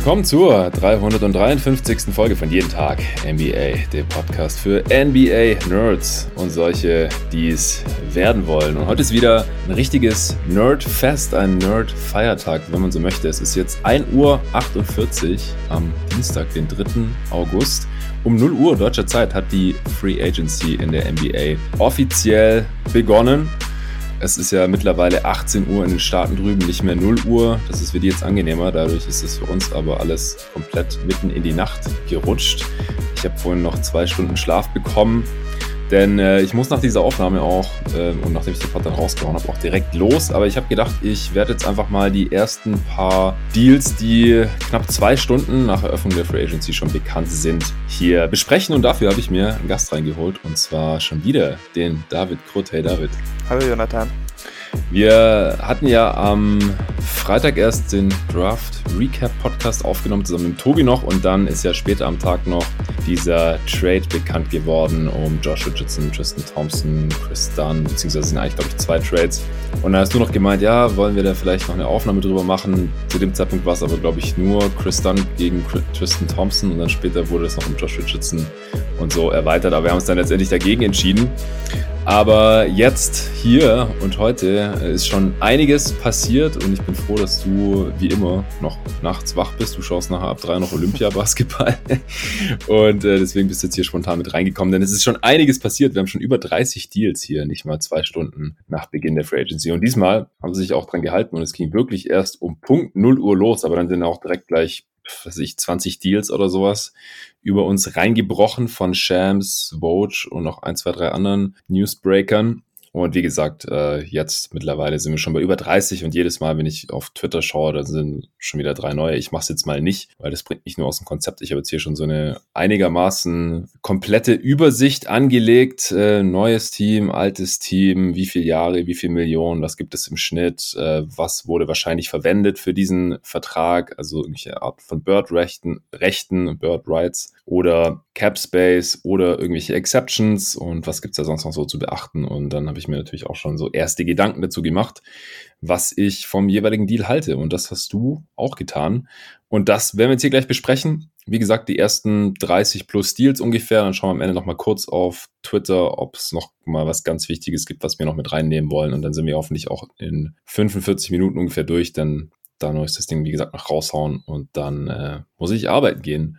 Willkommen zur 353. Folge von Jeden Tag NBA, dem Podcast für NBA-Nerds und solche, die es werden wollen. Und heute ist wieder ein richtiges Nerd-Fest, ein Nerd-Feiertag, wenn man so möchte. Es ist jetzt 1.48 Uhr am Dienstag, den 3. August. Um 0 Uhr deutscher Zeit hat die Free Agency in der NBA offiziell begonnen. Es ist ja mittlerweile 18 Uhr in den Staaten drüben, nicht mehr 0 Uhr. Das ist für die jetzt angenehmer. Dadurch ist es für uns aber alles komplett mitten in die Nacht gerutscht. Ich habe vorhin noch zwei Stunden Schlaf bekommen. Denn äh, ich muss nach dieser Aufnahme auch, äh, und nachdem ich den Pod dann rausgehauen habe, auch direkt los. Aber ich habe gedacht, ich werde jetzt einfach mal die ersten paar Deals, die knapp zwei Stunden nach Eröffnung der Free Agency schon bekannt sind, hier besprechen. Und dafür habe ich mir einen Gast reingeholt. Und zwar schon wieder den David Krut. Hey David. Hallo Jonathan. Wir hatten ja am Freitag erst den Draft Recap Podcast aufgenommen, zusammen mit Tobi noch. Und dann ist ja später am Tag noch dieser Trade bekannt geworden um Josh Richardson, Tristan Thompson, Chris Dunn, beziehungsweise sind eigentlich, glaube ich, zwei Trades. Und dann hast du noch gemeint, ja, wollen wir da vielleicht noch eine Aufnahme drüber machen. Zu dem Zeitpunkt war es aber, glaube ich, nur Chris Dunn gegen Tristan Thompson und dann später wurde es noch um Josh Richardson und so erweitert. Aber wir haben uns dann letztendlich dagegen entschieden. Aber jetzt, hier und heute ist schon einiges passiert und ich bin froh, dass du wie immer noch nachts wach bist. Du schaust nachher ab drei noch Olympia-Basketball und äh, deswegen bist du jetzt hier spontan mit reingekommen, denn es ist schon einiges passiert. Wir haben schon über 30 Deals hier, nicht mal zwei Stunden nach Beginn der Free Agency. Und diesmal haben sie sich auch dran gehalten und es ging wirklich erst um Punkt 0 Uhr los, aber dann sind auch direkt gleich was ich, 20 Deals oder sowas über uns reingebrochen von Shams, Vogue und noch ein, zwei, drei anderen Newsbreakern. Und wie gesagt, äh, jetzt mittlerweile sind wir schon bei über 30 und jedes Mal, wenn ich auf Twitter schaue, da sind schon wieder drei neue. Ich mache es jetzt mal nicht, weil das bringt mich nur aus dem Konzept. Ich habe jetzt hier schon so eine einigermaßen komplette Übersicht angelegt. Äh, neues Team, altes Team, wie viele Jahre, wie viele Millionen, was gibt es im Schnitt, äh, was wurde wahrscheinlich verwendet für diesen Vertrag, also irgendwelche Art von Bird-Rechten, Rechten, Bird-Rights oder Cap Space oder irgendwelche Exceptions und was gibt's da sonst noch so zu beachten. Und dann habe ich mir natürlich auch schon so erste Gedanken dazu gemacht, was ich vom jeweiligen Deal halte. Und das hast du auch getan. Und das werden wir jetzt hier gleich besprechen. Wie gesagt, die ersten 30 plus Deals ungefähr. Dann schauen wir am Ende noch mal kurz auf Twitter, ob es noch mal was ganz Wichtiges gibt, was wir noch mit reinnehmen wollen. Und dann sind wir hoffentlich auch in 45 Minuten ungefähr durch. Dann da ist das Ding, wie gesagt, noch raushauen und dann äh, muss ich arbeiten gehen.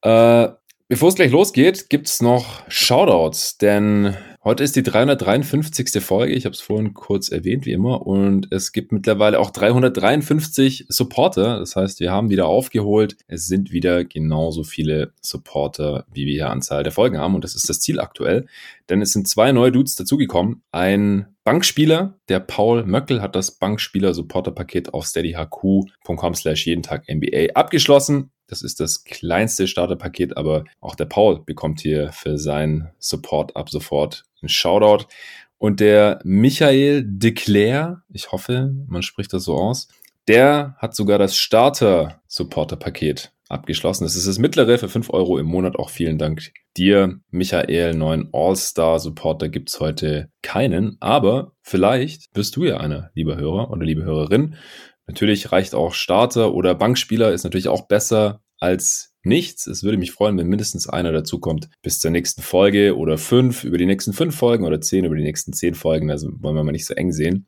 Äh, bevor es gleich losgeht, gibt es noch Shoutouts, denn heute ist die 353. Folge. Ich habe es vorhin kurz erwähnt, wie immer. Und es gibt mittlerweile auch 353 Supporter. Das heißt, wir haben wieder aufgeholt. Es sind wieder genauso viele Supporter, wie wir hier Anzahl der Folgen haben. Und das ist das Ziel aktuell. Denn es sind zwei neue Dudes dazugekommen. Ein Bankspieler, der Paul Möckel hat das Bankspieler-Supporter-Paket auf steadyhq.com slash jeden Tag NBA abgeschlossen. Das ist das kleinste Starterpaket, aber auch der Paul bekommt hier für seinen Support ab sofort einen Shoutout. Und der Michael de Claire, ich hoffe, man spricht das so aus, der hat sogar das Starter-Supporter-Paket abgeschlossen. Das ist das mittlere für 5 Euro im Monat. Auch vielen Dank dir, Michael. Neuen All-Star-Supporter gibt's heute keinen, aber vielleicht bist du ja einer, lieber Hörer oder liebe Hörerin. Natürlich reicht auch Starter oder Bankspieler, ist natürlich auch besser als nichts. Es würde mich freuen, wenn mindestens einer dazukommt bis zur nächsten Folge oder fünf über die nächsten fünf Folgen oder zehn über die nächsten zehn Folgen. Also wollen wir mal nicht so eng sehen.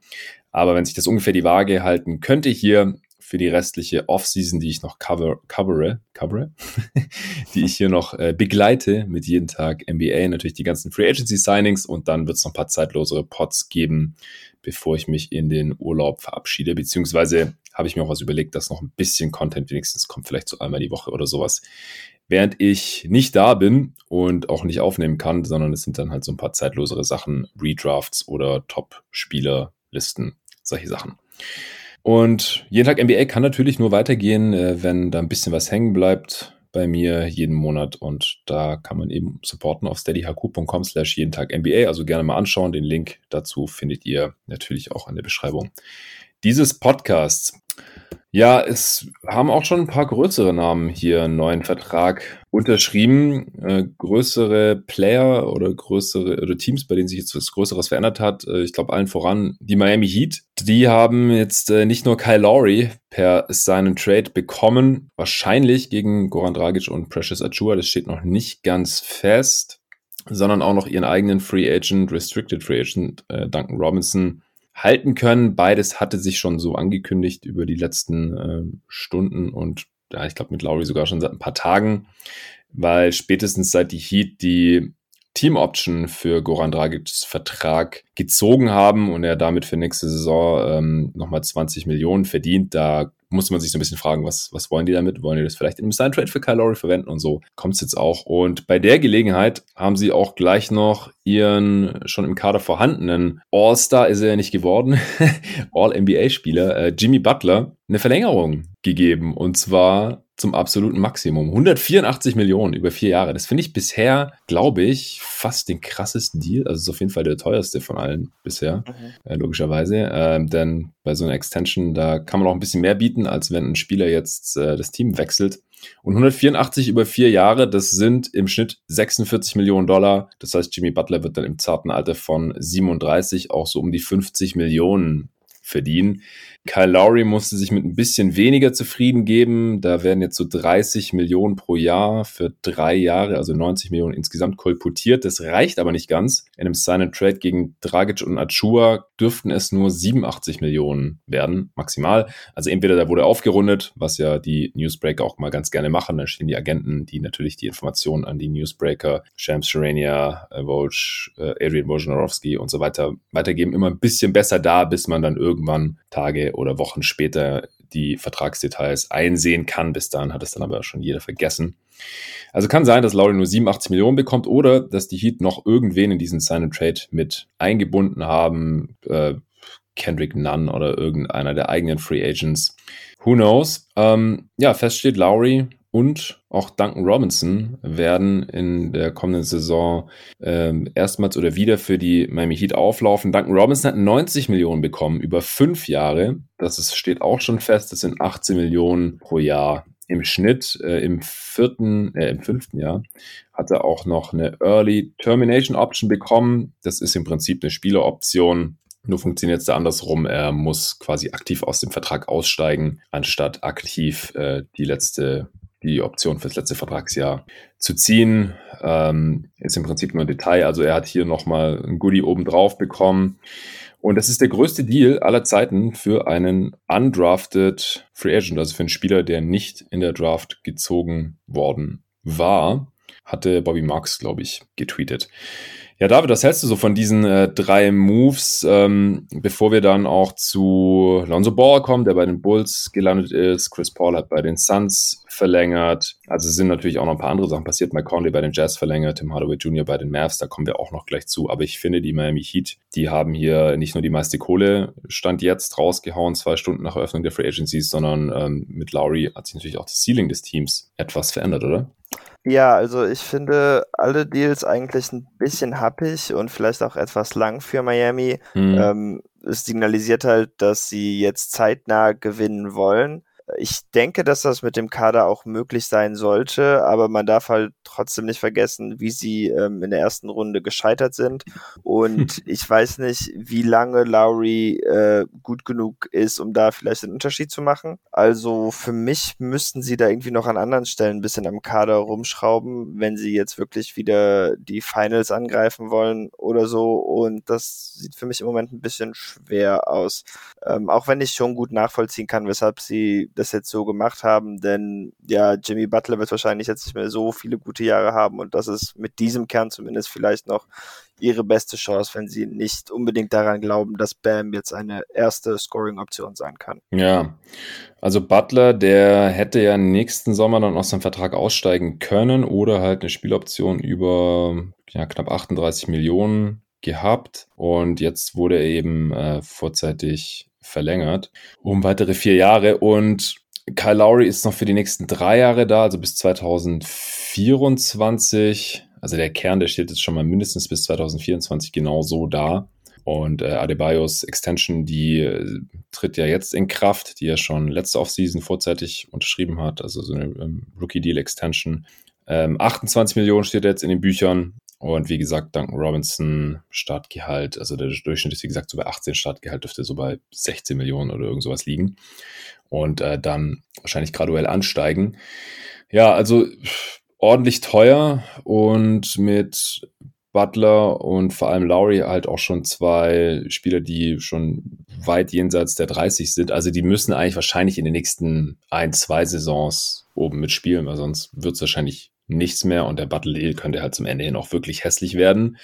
Aber wenn sich das ungefähr die Waage halten könnte hier für die restliche Offseason, die ich noch cover, covere, covere die ich hier noch äh, begleite mit jeden Tag NBA, natürlich die ganzen Free Agency Signings und dann wird es noch ein paar zeitlosere Pots geben, bevor ich mich in den Urlaub verabschiede, beziehungsweise habe ich mir auch was überlegt, dass noch ein bisschen Content wenigstens kommt, vielleicht so einmal die Woche oder sowas. Während ich nicht da bin und auch nicht aufnehmen kann, sondern es sind dann halt so ein paar zeitlosere Sachen, Redrafts oder Top-Spieler-Listen, solche Sachen. Und jeden Tag NBA kann natürlich nur weitergehen, äh, wenn da ein bisschen was hängen bleibt bei mir jeden Monat und da kann man eben supporten auf steadyhq.com slash jeden Tag NBA. Also gerne mal anschauen. Den Link dazu findet ihr natürlich auch in der Beschreibung dieses Podcasts. Ja, es haben auch schon ein paar größere Namen hier einen neuen Vertrag unterschrieben. Äh, größere Player oder größere oder Teams, bei denen sich jetzt was Größeres verändert hat. Äh, ich glaube allen voran die Miami Heat. Die haben jetzt äh, nicht nur Kyle Lowry per seinen Trade bekommen, wahrscheinlich gegen Goran Dragic und Precious Achua. Das steht noch nicht ganz fest sondern auch noch ihren eigenen Free Agent, Restricted Free Agent, äh, Duncan Robinson, halten können. Beides hatte sich schon so angekündigt über die letzten äh, Stunden und ja, ich glaube mit Lowry sogar schon seit ein paar Tagen, weil spätestens seit die Heat die Team Option für Goran Dragic's Vertrag gezogen haben und er damit für nächste Saison ähm, nochmal 20 Millionen verdient, da muss man sich so ein bisschen fragen, was, was wollen die damit? Wollen die das vielleicht im Sign Trade für Kyle Lowry verwenden und so kommt es jetzt auch. Und bei der Gelegenheit haben sie auch gleich noch ihren schon im Kader vorhandenen All-Star ist er ja nicht geworden, All-NBA-Spieler äh, Jimmy Butler eine Verlängerung gegeben und zwar zum absoluten Maximum. 184 Millionen über vier Jahre. Das finde ich bisher, glaube ich, fast den krassesten Deal. Also ist auf jeden Fall der teuerste von allen bisher, mhm. äh, logischerweise. Ähm, denn bei so einer Extension, da kann man auch ein bisschen mehr bieten, als wenn ein Spieler jetzt äh, das Team wechselt. Und 184 über vier Jahre, das sind im Schnitt 46 Millionen Dollar. Das heißt, Jimmy Butler wird dann im zarten Alter von 37 auch so um die 50 Millionen verdienen. Kyle Lowry musste sich mit ein bisschen weniger zufrieden geben. Da werden jetzt so 30 Millionen pro Jahr für drei Jahre, also 90 Millionen insgesamt kolportiert. Das reicht aber nicht ganz. In einem Sign Trade gegen Dragic und Achua dürften es nur 87 Millionen werden, maximal. Also entweder da wurde aufgerundet, was ja die Newsbreaker auch mal ganz gerne machen. Da stehen die Agenten, die natürlich die Informationen an die Newsbreaker, Shams Sharania, äh, Woj, äh, Adrian Wojnarowski und so weiter weitergeben. Immer ein bisschen besser da, bis man dann irgendwann Tage oder Wochen später die Vertragsdetails einsehen kann. Bis dahin hat es dann aber schon jeder vergessen. Also kann sein, dass Lowry nur 87 Millionen bekommt oder dass die Heat noch irgendwen in diesen Sign and Trade mit eingebunden haben. Äh, Kendrick Nunn oder irgendeiner der eigenen Free Agents. Who knows? Ähm, ja, fest steht Lowry und auch Duncan Robinson werden in der kommenden Saison ähm, erstmals oder wieder für die Miami Heat auflaufen. Duncan Robinson hat 90 Millionen bekommen über fünf Jahre. Das ist, steht auch schon fest. Das sind 18 Millionen pro Jahr im Schnitt. Äh, Im vierten, äh, im fünften Jahr hat er auch noch eine Early Termination Option bekommen. Das ist im Prinzip eine Spieleroption nur funktioniert es da andersrum. Er muss quasi aktiv aus dem Vertrag aussteigen, anstatt aktiv äh, die letzte die Option fürs letzte Vertragsjahr zu ziehen. Ähm, ist im Prinzip nur ein Detail. Also er hat hier nochmal ein Goodie obendrauf bekommen. Und das ist der größte Deal aller Zeiten für einen undrafted Free Agent, also für einen Spieler, der nicht in der Draft gezogen worden war, hatte Bobby Marks, glaube ich, getweetet. Ja, David, was hältst du so von diesen äh, drei Moves, ähm, bevor wir dann auch zu Lonzo Ball kommen, der bei den Bulls gelandet ist. Chris Paul hat bei den Suns verlängert. Also sind natürlich auch noch ein paar andere Sachen passiert. Mike Conley bei den Jazz verlängert, Tim Hardaway Jr. bei den Mavs, da kommen wir auch noch gleich zu. Aber ich finde, die Miami Heat, die haben hier nicht nur die meiste Kohle Stand jetzt rausgehauen, zwei Stunden nach Eröffnung der Free Agencies, sondern ähm, mit Lowry hat sich natürlich auch das Ceiling des Teams etwas verändert, oder? Ja, also ich finde alle Deals eigentlich ein bisschen happig und vielleicht auch etwas lang für Miami. Mhm. Ähm, es signalisiert halt, dass sie jetzt zeitnah gewinnen wollen. Ich denke, dass das mit dem Kader auch möglich sein sollte, aber man darf halt trotzdem nicht vergessen, wie sie ähm, in der ersten Runde gescheitert sind. Und ich weiß nicht, wie lange Lowry äh, gut genug ist, um da vielleicht einen Unterschied zu machen. Also für mich müssten sie da irgendwie noch an anderen Stellen ein bisschen am Kader rumschrauben, wenn sie jetzt wirklich wieder die Finals angreifen wollen oder so. Und das sieht für mich im Moment ein bisschen schwer aus. Ähm, auch wenn ich schon gut nachvollziehen kann, weshalb sie das jetzt so gemacht haben, denn ja, Jimmy Butler wird wahrscheinlich jetzt nicht mehr so viele gute Jahre haben und das ist mit diesem Kern zumindest vielleicht noch ihre beste Chance, wenn sie nicht unbedingt daran glauben, dass Bam jetzt eine erste Scoring-Option sein kann. Ja, also Butler, der hätte ja nächsten Sommer dann aus seinem Vertrag aussteigen können oder halt eine Spieloption über ja, knapp 38 Millionen gehabt und jetzt wurde er eben äh, vorzeitig verlängert um weitere vier Jahre und Kyle Lowry ist noch für die nächsten drei Jahre da, also bis 2024. Also der Kern, der steht jetzt schon mal mindestens bis 2024 genau so da. Und äh, Adebayos Extension, die äh, tritt ja jetzt in Kraft, die er schon letzte Offseason vorzeitig unterschrieben hat, also so eine ähm, Rookie-Deal-Extension. Ähm, 28 Millionen steht jetzt in den Büchern. Und wie gesagt, Duncan Robinson Startgehalt, also der Durchschnitt ist wie gesagt so bei 18 Startgehalt, dürfte so bei 16 Millionen oder irgend sowas liegen. Und äh, dann wahrscheinlich graduell ansteigen. Ja, also ordentlich teuer und mit Butler und vor allem Lowry halt auch schon zwei Spieler, die schon weit jenseits der 30 sind. Also die müssen eigentlich wahrscheinlich in den nächsten ein, zwei Saisons oben mitspielen, weil sonst wird es wahrscheinlich nichts mehr und der Battle Deal könnte halt zum Ende hin auch wirklich hässlich werden.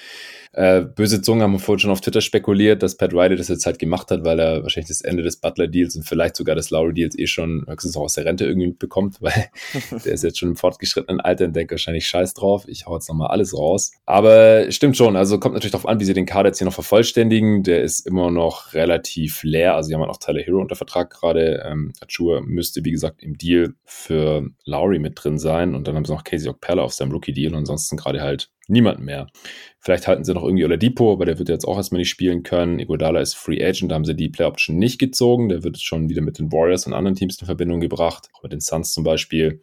Äh, böse Zungen haben vorhin schon auf Twitter spekuliert, dass Pat Riley das jetzt halt gemacht hat, weil er wahrscheinlich das Ende des Butler-Deals und vielleicht sogar des Lowry-Deals eh schon höchstens auch aus der Rente irgendwie mitbekommt, weil der ist jetzt schon im fortgeschrittenen Alter und denkt wahrscheinlich scheiß drauf, ich hau jetzt nochmal alles raus. Aber stimmt schon, also kommt natürlich darauf an, wie sie den Kader jetzt hier noch vervollständigen. Der ist immer noch relativ leer, also sie haben halt auch Tyler Hero unter Vertrag gerade. Ähm, Achua müsste, wie gesagt, im Deal für Lowry mit drin sein und dann haben sie noch Casey Okpella auf seinem Rookie-Deal und ansonsten gerade halt niemanden mehr. Vielleicht halten sie noch irgendwie Oladipo, aber der wird jetzt auch erstmal nicht spielen können. Iguodala ist Free Agent, da haben sie die Play Option nicht gezogen. Der wird schon wieder mit den Warriors und anderen Teams in Verbindung gebracht, auch mit den Suns zum Beispiel.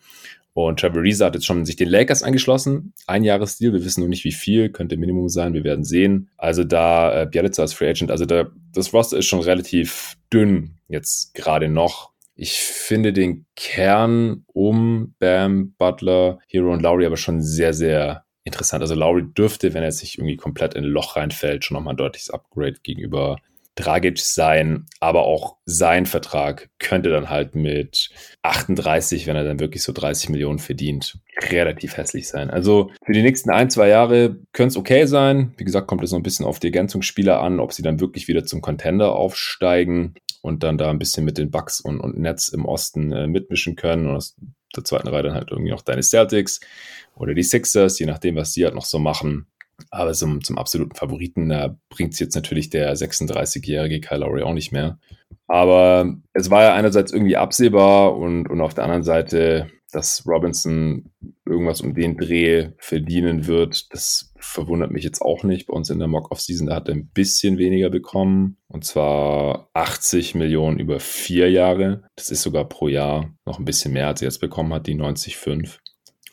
Und Trevor Reza hat jetzt schon sich den Lakers angeschlossen. Ein Jahresdeal, wir wissen noch nicht wie viel, könnte Minimum sein, wir werden sehen. Also da äh, Bialica als Free Agent, also da, das Roster ist schon relativ dünn jetzt gerade noch. Ich finde den Kern um Bam, Butler, Hero und Lowry aber schon sehr, sehr interessant. Also Lowry dürfte, wenn er sich irgendwie komplett in ein Loch reinfällt, schon nochmal ein deutliches Upgrade gegenüber Dragic sein, aber auch sein Vertrag könnte dann halt mit 38, wenn er dann wirklich so 30 Millionen verdient, relativ hässlich sein. Also für die nächsten ein, zwei Jahre könnte es okay sein. Wie gesagt, kommt es noch ein bisschen auf die Ergänzungsspieler an, ob sie dann wirklich wieder zum Contender aufsteigen und dann da ein bisschen mit den Bucks und, und Nets im Osten äh, mitmischen können. Und aus der zweiten Reihe dann halt irgendwie noch deine Celtics oder die Sixers, je nachdem, was die halt noch so machen. Aber zum, zum absoluten Favoriten, da bringt es jetzt natürlich der 36-jährige Kyle Lowry auch nicht mehr. Aber es war ja einerseits irgendwie absehbar und, und auf der anderen Seite, dass Robinson irgendwas um den Dreh verdienen wird, das verwundert mich jetzt auch nicht. Bei uns in der Mock-Off-Season, da hat er ein bisschen weniger bekommen. Und zwar 80 Millionen über vier Jahre. Das ist sogar pro Jahr noch ein bisschen mehr, als er jetzt bekommen hat, die 90,5.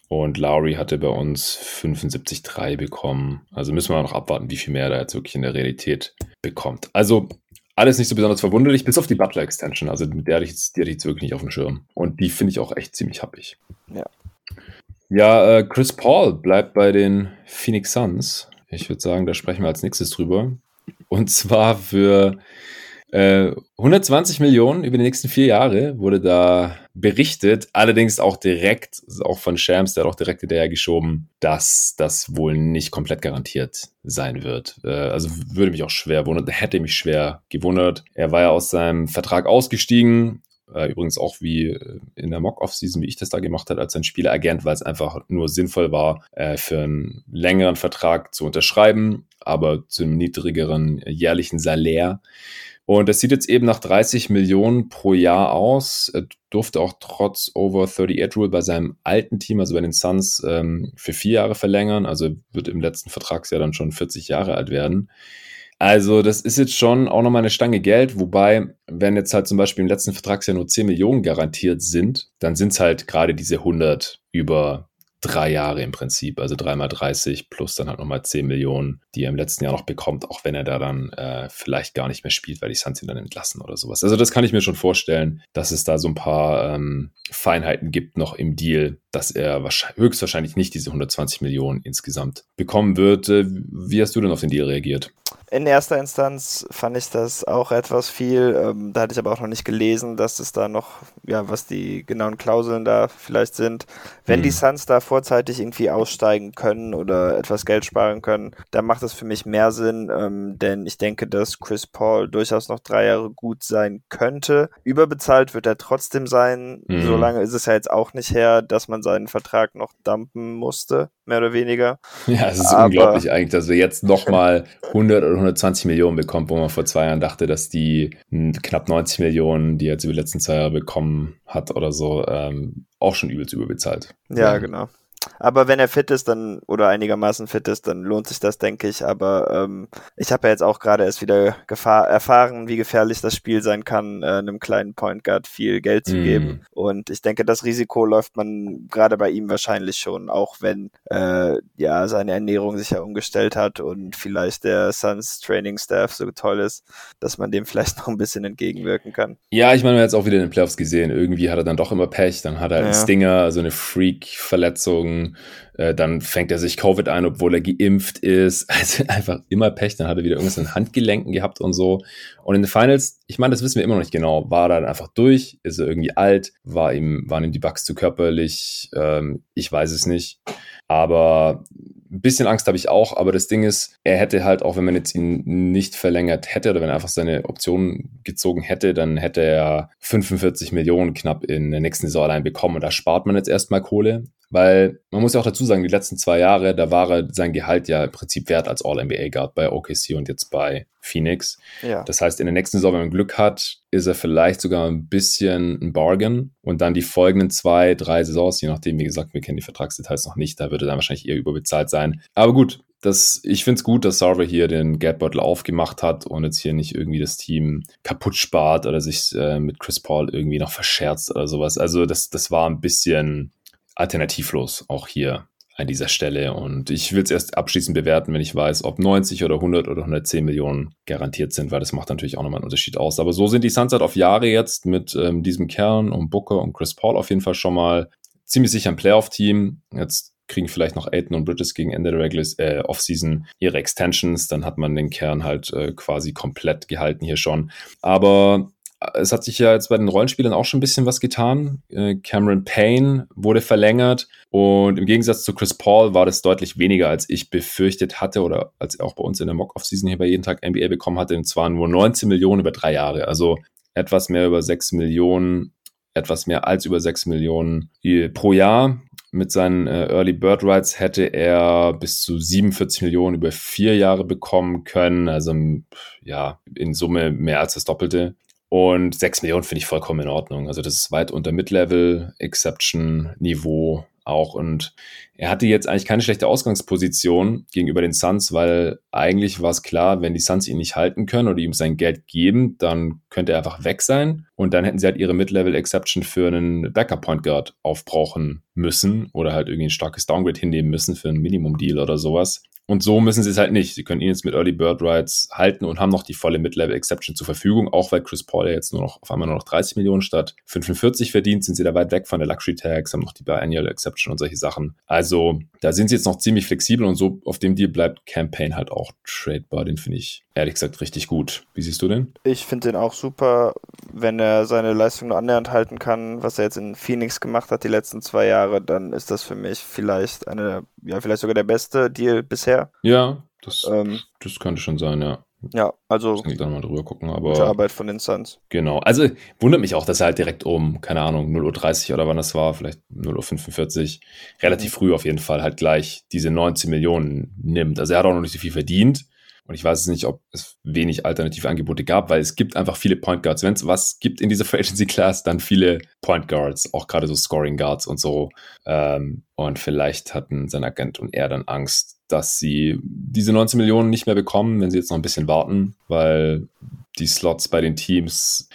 Und Lowry hatte bei uns 75,3 bekommen. Also müssen wir noch abwarten, wie viel mehr er jetzt wirklich in der Realität bekommt. Also alles nicht so besonders verwunderlich, bis auf die Butler Extension. Also mit der hatte ich jetzt, die hatte ich jetzt wirklich nicht auf dem Schirm. Und die finde ich auch echt ziemlich happig. Ja. Ja, äh, Chris Paul bleibt bei den Phoenix Suns. Ich würde sagen, da sprechen wir als nächstes drüber. Und zwar für 120 äh, Millionen über die nächsten vier Jahre wurde da berichtet, allerdings auch direkt, auch von Shams, der hat auch direkt hinterher geschoben, dass das wohl nicht komplett garantiert sein wird. Äh, also würde mich auch schwer wundern, hätte mich schwer gewundert. Er war ja aus seinem Vertrag ausgestiegen, äh, übrigens auch wie in der Mock-Off-Season, wie ich das da gemacht habe, als ein Spieleragent, weil es einfach nur sinnvoll war, für einen längeren Vertrag zu unterschreiben, aber zu einem niedrigeren jährlichen Salär. Und das sieht jetzt eben nach 30 Millionen pro Jahr aus. Er durfte auch trotz Over 38 Rule bei seinem alten Team, also bei den Suns, ähm, für vier Jahre verlängern. Also wird im letzten Vertragsjahr dann schon 40 Jahre alt werden. Also das ist jetzt schon auch nochmal eine Stange Geld, wobei, wenn jetzt halt zum Beispiel im letzten Vertragsjahr nur 10 Millionen garantiert sind, dann sind es halt gerade diese 100 über drei Jahre im Prinzip, also dreimal 30 plus dann halt nochmal 10 Millionen, die er im letzten Jahr noch bekommt, auch wenn er da dann äh, vielleicht gar nicht mehr spielt, weil die Suns ihn dann entlassen oder sowas. Also das kann ich mir schon vorstellen, dass es da so ein paar ähm, Feinheiten gibt noch im Deal, dass er höchstwahrscheinlich nicht diese 120 Millionen insgesamt bekommen wird. Äh, wie hast du denn auf den Deal reagiert? In erster Instanz fand ich das auch etwas viel. Ähm, da hatte ich aber auch noch nicht gelesen, dass es da noch, ja, was die genauen Klauseln da vielleicht sind. Wenn mhm. die Suns da vorzeitig irgendwie aussteigen können oder etwas Geld sparen können, dann macht das für mich mehr Sinn, ähm, denn ich denke, dass Chris Paul durchaus noch drei Jahre gut sein könnte. Überbezahlt wird er trotzdem sein. Mhm. So lange ist es ja jetzt auch nicht her, dass man seinen Vertrag noch dumpen musste, mehr oder weniger. Ja, es ist aber unglaublich eigentlich, dass wir jetzt nochmal 100 oder 120 Millionen bekommt, wo man vor zwei Jahren dachte, dass die knapp 90 Millionen, die er jetzt über die letzten zwei Jahre bekommen hat oder so, ähm, auch schon übelst überbezahlt. Ja, ja, genau. Aber wenn er fit ist, dann oder einigermaßen fit ist, dann lohnt sich das, denke ich. Aber ähm, ich habe ja jetzt auch gerade erst wieder Gefahr, erfahren, wie gefährlich das Spiel sein kann, äh, einem kleinen Point Guard viel Geld zu mm. geben. Und ich denke, das Risiko läuft man gerade bei ihm wahrscheinlich schon, auch wenn äh, ja seine Ernährung sich ja umgestellt hat und vielleicht der Suns Training Staff so toll ist, dass man dem vielleicht noch ein bisschen entgegenwirken kann. Ja, ich meine, wir haben jetzt auch wieder in den Playoffs gesehen. Irgendwie hat er dann doch immer Pech, dann hat er einen ja. Stinger, so eine Freak-Verletzung äh, dann fängt er sich Covid ein, obwohl er geimpft ist. Also einfach immer Pech. Dann hat er wieder irgendwas in Handgelenken gehabt und so. Und in den Finals, ich meine, das wissen wir immer noch nicht genau. War er dann einfach durch? Ist er irgendwie alt? War ihm, waren ihm die Bugs zu körperlich? Ähm, ich weiß es nicht. Aber ein bisschen Angst habe ich auch, aber das Ding ist, er hätte halt auch, wenn man jetzt ihn nicht verlängert hätte oder wenn er einfach seine Option gezogen hätte, dann hätte er 45 Millionen knapp in der nächsten Saison allein bekommen und da spart man jetzt erstmal Kohle. Weil man muss ja auch dazu sagen, die letzten zwei Jahre, da war er sein Gehalt ja im Prinzip wert als All-NBA-Guard bei OKC und jetzt bei Phoenix. Ja. Das heißt, in der nächsten Saison, wenn man Glück hat, ist er vielleicht sogar ein bisschen ein Bargain. Und dann die folgenden zwei, drei Saisons, je nachdem, wie gesagt, wir kennen die Vertragsdetails noch nicht, da würde er dann wahrscheinlich eher überbezahlt sein. Aber gut, das, ich finde es gut, dass Sarver hier den Geldbeutel aufgemacht hat und jetzt hier nicht irgendwie das Team kaputt spart oder sich äh, mit Chris Paul irgendwie noch verscherzt oder sowas. Also das, das war ein bisschen alternativlos auch hier an dieser Stelle. Und ich will es erst abschließend bewerten, wenn ich weiß, ob 90 oder 100 oder 110 Millionen garantiert sind, weil das macht natürlich auch nochmal einen Unterschied aus. Aber so sind die Suns halt auf Jahre jetzt mit ähm, diesem Kern und Booker und Chris Paul auf jeden Fall schon mal ziemlich sicher ein Playoff-Team. Jetzt kriegen vielleicht noch Aiton und Bridges gegen Ende der Regular äh, Offseason ihre Extensions. Dann hat man den Kern halt äh, quasi komplett gehalten hier schon. Aber es hat sich ja jetzt bei den Rollenspielern auch schon ein bisschen was getan. Äh, Cameron Payne wurde verlängert und im Gegensatz zu Chris Paul war das deutlich weniger, als ich befürchtet hatte oder als er auch bei uns in der Mock-Off-Season hier bei jeden Tag NBA bekommen hatte. Und zwar nur 19 Millionen über drei Jahre, also etwas mehr über 6 Millionen, etwas mehr als über 6 Millionen pro Jahr. Mit seinen äh, Early Bird Rights hätte er bis zu 47 Millionen über vier Jahre bekommen können. Also ja, in Summe mehr als das Doppelte. Und 6 Millionen finde ich vollkommen in Ordnung. Also das ist weit unter Mid-Level-Exception-Niveau auch. Und er hatte jetzt eigentlich keine schlechte Ausgangsposition gegenüber den Suns, weil eigentlich war es klar, wenn die Suns ihn nicht halten können oder ihm sein Geld geben, dann könnte er einfach weg sein. Und dann hätten sie halt ihre Mid-Level-Exception für einen Backup-Point Guard aufbrauchen müssen oder halt irgendwie ein starkes Downgrade hinnehmen müssen für einen Minimum-Deal oder sowas. Und so müssen sie es halt nicht. Sie können ihn jetzt mit Early Bird Rights halten und haben noch die volle Mid-Level Exception zur Verfügung, auch weil Chris Paul ja jetzt nur noch auf einmal nur noch 30 Millionen statt 45 verdient, sind sie da weit weg von der Luxury Tags, haben noch die Biannual Exception und solche Sachen. Also da sind sie jetzt noch ziemlich flexibel und so auf dem Deal bleibt Campaign halt auch tradebar. Den finde ich ehrlich gesagt richtig gut. Wie siehst du den? Ich finde den auch super, wenn er seine Leistung nur annähernd halten kann, was er jetzt in Phoenix gemacht hat die letzten zwei Jahre, dann ist das für mich vielleicht eine, ja, vielleicht sogar der beste Deal bisher her. Ja, das, ähm, das könnte schon sein, ja. Ja, also. Kann ich dann mal drüber gucken, aber. Gute Arbeit von den Suns. Genau. Also wundert mich auch, dass er halt direkt um, keine Ahnung, 0.30 Uhr oder wann das war, vielleicht 0.45 Uhr, relativ mhm. früh auf jeden Fall halt gleich diese 19 Millionen nimmt. Also er hat auch noch nicht so viel verdient. Und ich weiß nicht, ob es wenig alternative Angebote gab, weil es gibt einfach viele Point Guards. Wenn es was gibt in dieser Free Agency Class, dann viele Point Guards, auch gerade so Scoring Guards und so. Ähm, und vielleicht hatten sein Agent und er dann Angst, dass sie diese 19 Millionen nicht mehr bekommen, wenn sie jetzt noch ein bisschen warten, weil die Slots bei den Teams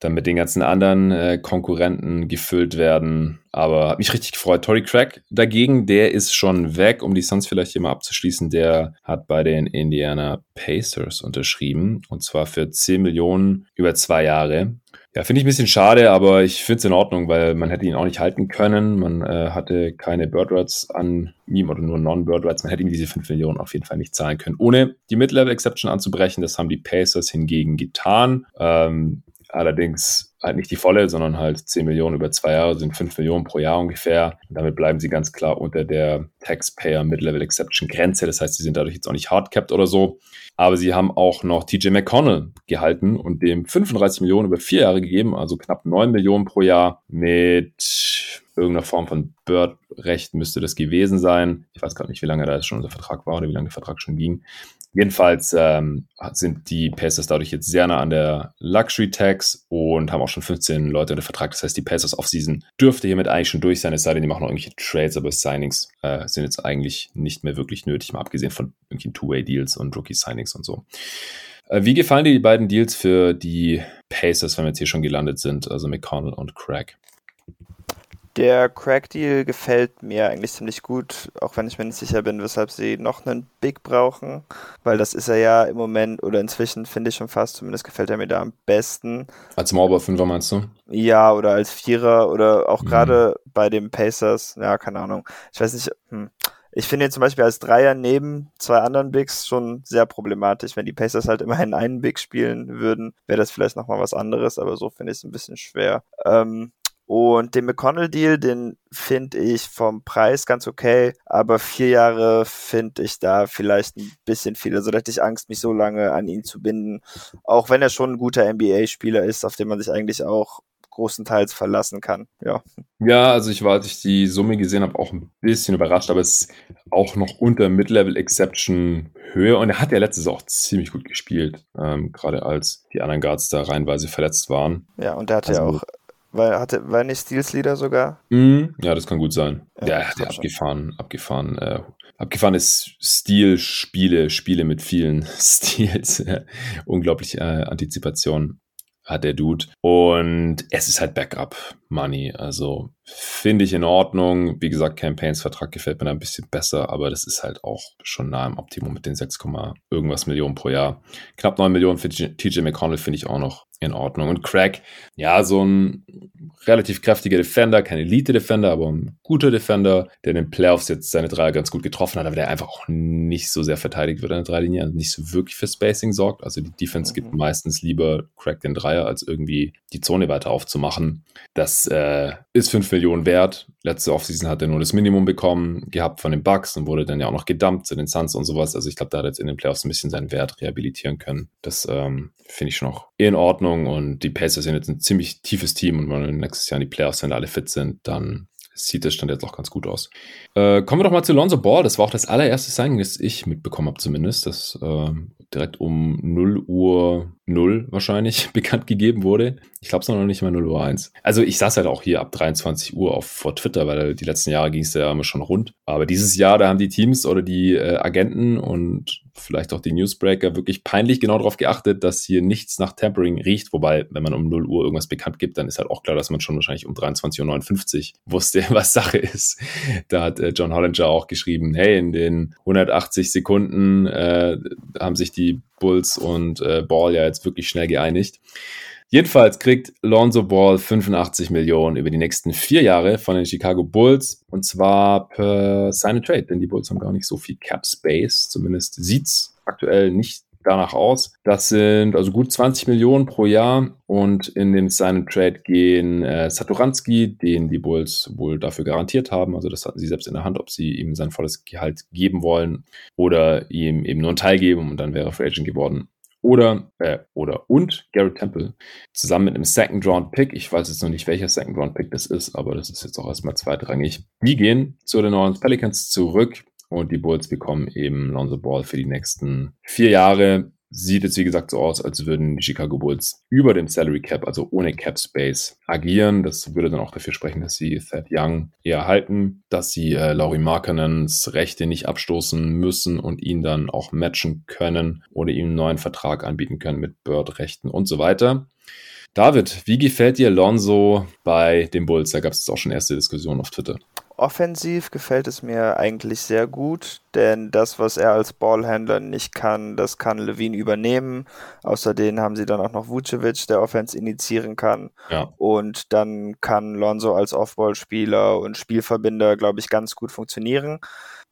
dann mit den ganzen anderen äh, Konkurrenten gefüllt werden. Aber hat mich richtig gefreut. Tory Craig dagegen, der ist schon weg, um die Suns vielleicht hier mal abzuschließen. Der hat bei den Indiana Pacers unterschrieben und zwar für 10 Millionen über zwei Jahre. Ja, finde ich ein bisschen schade, aber ich finde es in Ordnung, weil man hätte ihn auch nicht halten können. Man äh, hatte keine Bird an ihm oder nur Non-Bird Man hätte ihm diese 5 Millionen auf jeden Fall nicht zahlen können, ohne die Mid-Level-Exception anzubrechen. Das haben die Pacers hingegen getan. Ähm, allerdings halt nicht die volle, sondern halt 10 Millionen über zwei Jahre sind 5 Millionen pro Jahr ungefähr. Und damit bleiben sie ganz klar unter der Taxpayer Mid-Level Exception Grenze. Das heißt, sie sind dadurch jetzt auch nicht hardcapped oder so. Aber sie haben auch noch TJ McConnell gehalten und dem 35 Millionen über vier Jahre gegeben, also knapp 9 Millionen pro Jahr mit irgendeiner Form von Bird-Recht müsste das gewesen sein. Ich weiß gerade nicht, wie lange da schon unser Vertrag war oder wie lange der Vertrag schon ging. Jedenfalls ähm, sind die Pacers dadurch jetzt sehr nah an der Luxury Tax und haben auch schon 15 Leute unter Vertrag. Das heißt, die Pacers Offseason dürfte hiermit eigentlich schon durch sein, es sei denn, die machen noch irgendwelche Trades, aber Signings äh, sind jetzt eigentlich nicht mehr wirklich nötig, mal abgesehen von irgendwelchen Two-Way-Deals und Rookie-Signings und so. Äh, wie gefallen dir die beiden Deals für die Pacers, wenn wir jetzt hier schon gelandet sind, also McConnell und Craig? Der Crack-Deal gefällt mir eigentlich ziemlich gut, auch wenn ich mir nicht sicher bin, weshalb sie noch einen Big brauchen, weil das ist er ja im Moment oder inzwischen finde ich schon fast, zumindest gefällt er mir da am besten. Als Mauber Fünfer meinst du? Ja, oder als Vierer oder auch mhm. gerade bei den Pacers, ja, keine Ahnung. Ich weiß nicht, hm. Ich finde ihn zum Beispiel als Dreier neben zwei anderen Bigs schon sehr problematisch. Wenn die Pacers halt immerhin einen Big spielen würden, wäre das vielleicht nochmal was anderes, aber so finde ich es ein bisschen schwer. Ähm, und den McConnell-Deal, den finde ich vom Preis ganz okay, aber vier Jahre finde ich da vielleicht ein bisschen viel. Also da hätte ich Angst, mich so lange an ihn zu binden. Auch wenn er schon ein guter NBA-Spieler ist, auf den man sich eigentlich auch großenteils verlassen kann. Ja. Ja, also ich war, als ich die Summe gesehen habe, auch ein bisschen überrascht, aber es ist auch noch unter Mid-Level Exception Höhe und er hat ja letztes auch ziemlich gut gespielt, ähm, gerade als die anderen Guards da reihenweise verletzt waren. Ja, und er hatte also, ja auch weil hatte, war nicht Steels Leader sogar? Mm, ja, das kann gut sein. Ja, ja der abgefahren, abgefahren, äh, abgefahrene Stil-Spiele, Spiele mit vielen Stils. Unglaublich äh, Antizipation hat der Dude. Und es ist halt Backup-Money. Also finde ich in Ordnung. Wie gesagt, Campaigns Vertrag gefällt mir da ein bisschen besser, aber das ist halt auch schon nah im Optimum mit den 6, irgendwas Millionen pro Jahr. Knapp 9 Millionen für TJ McConnell finde ich auch noch in Ordnung. Und Craig, ja, so ein relativ kräftiger Defender, kein Elite-Defender, aber ein guter Defender, der in den Playoffs jetzt seine Dreier ganz gut getroffen hat, aber der einfach auch nicht so sehr verteidigt wird an der Dreilinie, also nicht so wirklich für Spacing sorgt. Also die Defense mhm. gibt meistens lieber Craig den Dreier, als irgendwie die Zone weiter aufzumachen. Das äh, ist 5 Millionen wert. Letzte Offseason hat er nur das Minimum bekommen, gehabt von den Bucks und wurde dann ja auch noch gedumpt zu den Suns und sowas. Also ich glaube, da hat jetzt in den Playoffs ein bisschen seinen Wert rehabilitieren können. Das ähm, finde ich schon noch in Ordnung und die Pacers sind jetzt ein ziemlich tiefes Team und wenn nächstes Jahr in die Playoffs, wenn alle fit sind, dann sieht das Stand jetzt auch ganz gut aus. Äh, kommen wir doch mal zu Lonzo Ball. Das war auch das allererste Signing, das ich mitbekommen habe zumindest. Das äh, direkt um 0 Uhr 0 wahrscheinlich bekannt gegeben wurde. Ich glaube es noch nicht mal 0 Uhr 1. Also ich saß halt auch hier ab 23 Uhr auf vor Twitter, weil die letzten Jahre ging es ja immer schon rund. Aber dieses Jahr, da haben die Teams oder die äh, Agenten und vielleicht auch die Newsbreaker wirklich peinlich genau darauf geachtet, dass hier nichts nach Tampering riecht. Wobei, wenn man um 0 Uhr irgendwas bekannt gibt, dann ist halt auch klar, dass man schon wahrscheinlich um 23.59 Uhr wusste, was Sache ist. Da hat äh, John Hollinger auch geschrieben, hey, in den 180 Sekunden äh, haben sich die Bulls und äh, Ball ja jetzt wirklich schnell geeinigt. Jedenfalls kriegt Lonzo Ball 85 Millionen über die nächsten vier Jahre von den Chicago Bulls und zwar per Sign and Trade, denn die Bulls haben gar nicht so viel Cap Space. Zumindest sieht's aktuell nicht danach aus. Das sind also gut 20 Millionen pro Jahr und in den Sign and Trade gehen äh, Satoranski, den die Bulls wohl dafür garantiert haben. Also das hatten sie selbst in der Hand, ob sie ihm sein volles Gehalt geben wollen oder ihm eben nur einen Teil geben und dann wäre er Free Agent geworden oder, äh, oder und Garrett Temple zusammen mit einem Second Round Pick. Ich weiß jetzt noch nicht, welcher Second Round Pick das ist, aber das ist jetzt auch erstmal zweitrangig. Die gehen zu den New Orleans Pelicans zurück und die Bulls bekommen eben Lonzo Ball für die nächsten vier Jahre sieht jetzt wie gesagt so aus, als würden die Chicago Bulls über dem Salary Cap, also ohne Cap Space, agieren. Das würde dann auch dafür sprechen, dass sie Thad Young eher halten, dass sie äh, Laurie Markkanens Rechte nicht abstoßen müssen und ihn dann auch matchen können oder ihm einen neuen Vertrag anbieten können mit Bird-Rechten und so weiter. David, wie gefällt dir Lonzo bei den Bulls? Da gab es auch schon erste Diskussionen auf Twitter. Offensiv gefällt es mir eigentlich sehr gut, denn das, was er als Ballhändler nicht kann, das kann Levine übernehmen. Außerdem haben sie dann auch noch Vucevic, der Offense initiieren kann. Ja. Und dann kann Lonzo als Offballspieler und Spielverbinder, glaube ich, ganz gut funktionieren.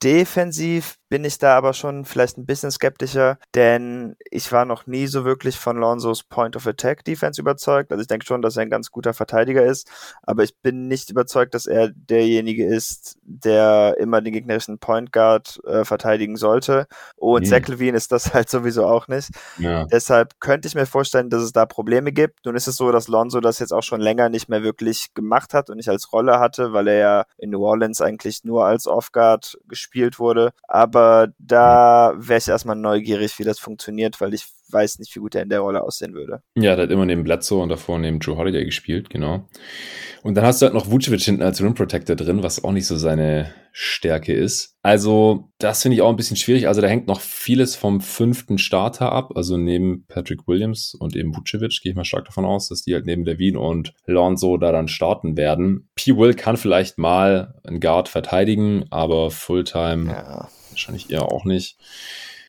Defensiv bin ich da aber schon vielleicht ein bisschen skeptischer, denn ich war noch nie so wirklich von Lonzos Point of Attack Defense überzeugt. Also ich denke schon, dass er ein ganz guter Verteidiger ist, aber ich bin nicht überzeugt, dass er derjenige ist, der immer den gegnerischen Point Guard äh, verteidigen sollte. Und mhm. Zach Levine ist das halt sowieso auch nicht. Ja. Deshalb könnte ich mir vorstellen, dass es da Probleme gibt. Nun ist es so, dass Lonzo das jetzt auch schon länger nicht mehr wirklich gemacht hat und nicht als Rolle hatte, weil er ja in New Orleans eigentlich nur als Off-Guard gespielt gespielt wurde. Aber da wäre ich erstmal neugierig, wie das funktioniert, weil ich weiß nicht, wie gut er in der Rolle aussehen würde. Ja, der hat immer neben Bledsoe und davor neben Joe Holiday gespielt, genau. Und dann hast du halt noch Vucevic hinten als Rim Protector drin, was auch nicht so seine Stärke ist. Also, das finde ich auch ein bisschen schwierig. Also, da hängt noch vieles vom fünften Starter ab. Also, neben Patrick Williams und eben Vucevic gehe ich mal stark davon aus, dass die halt neben Levine und Lonzo da dann starten werden. P. Will kann vielleicht mal einen Guard verteidigen, aber Fulltime ja. wahrscheinlich eher auch nicht.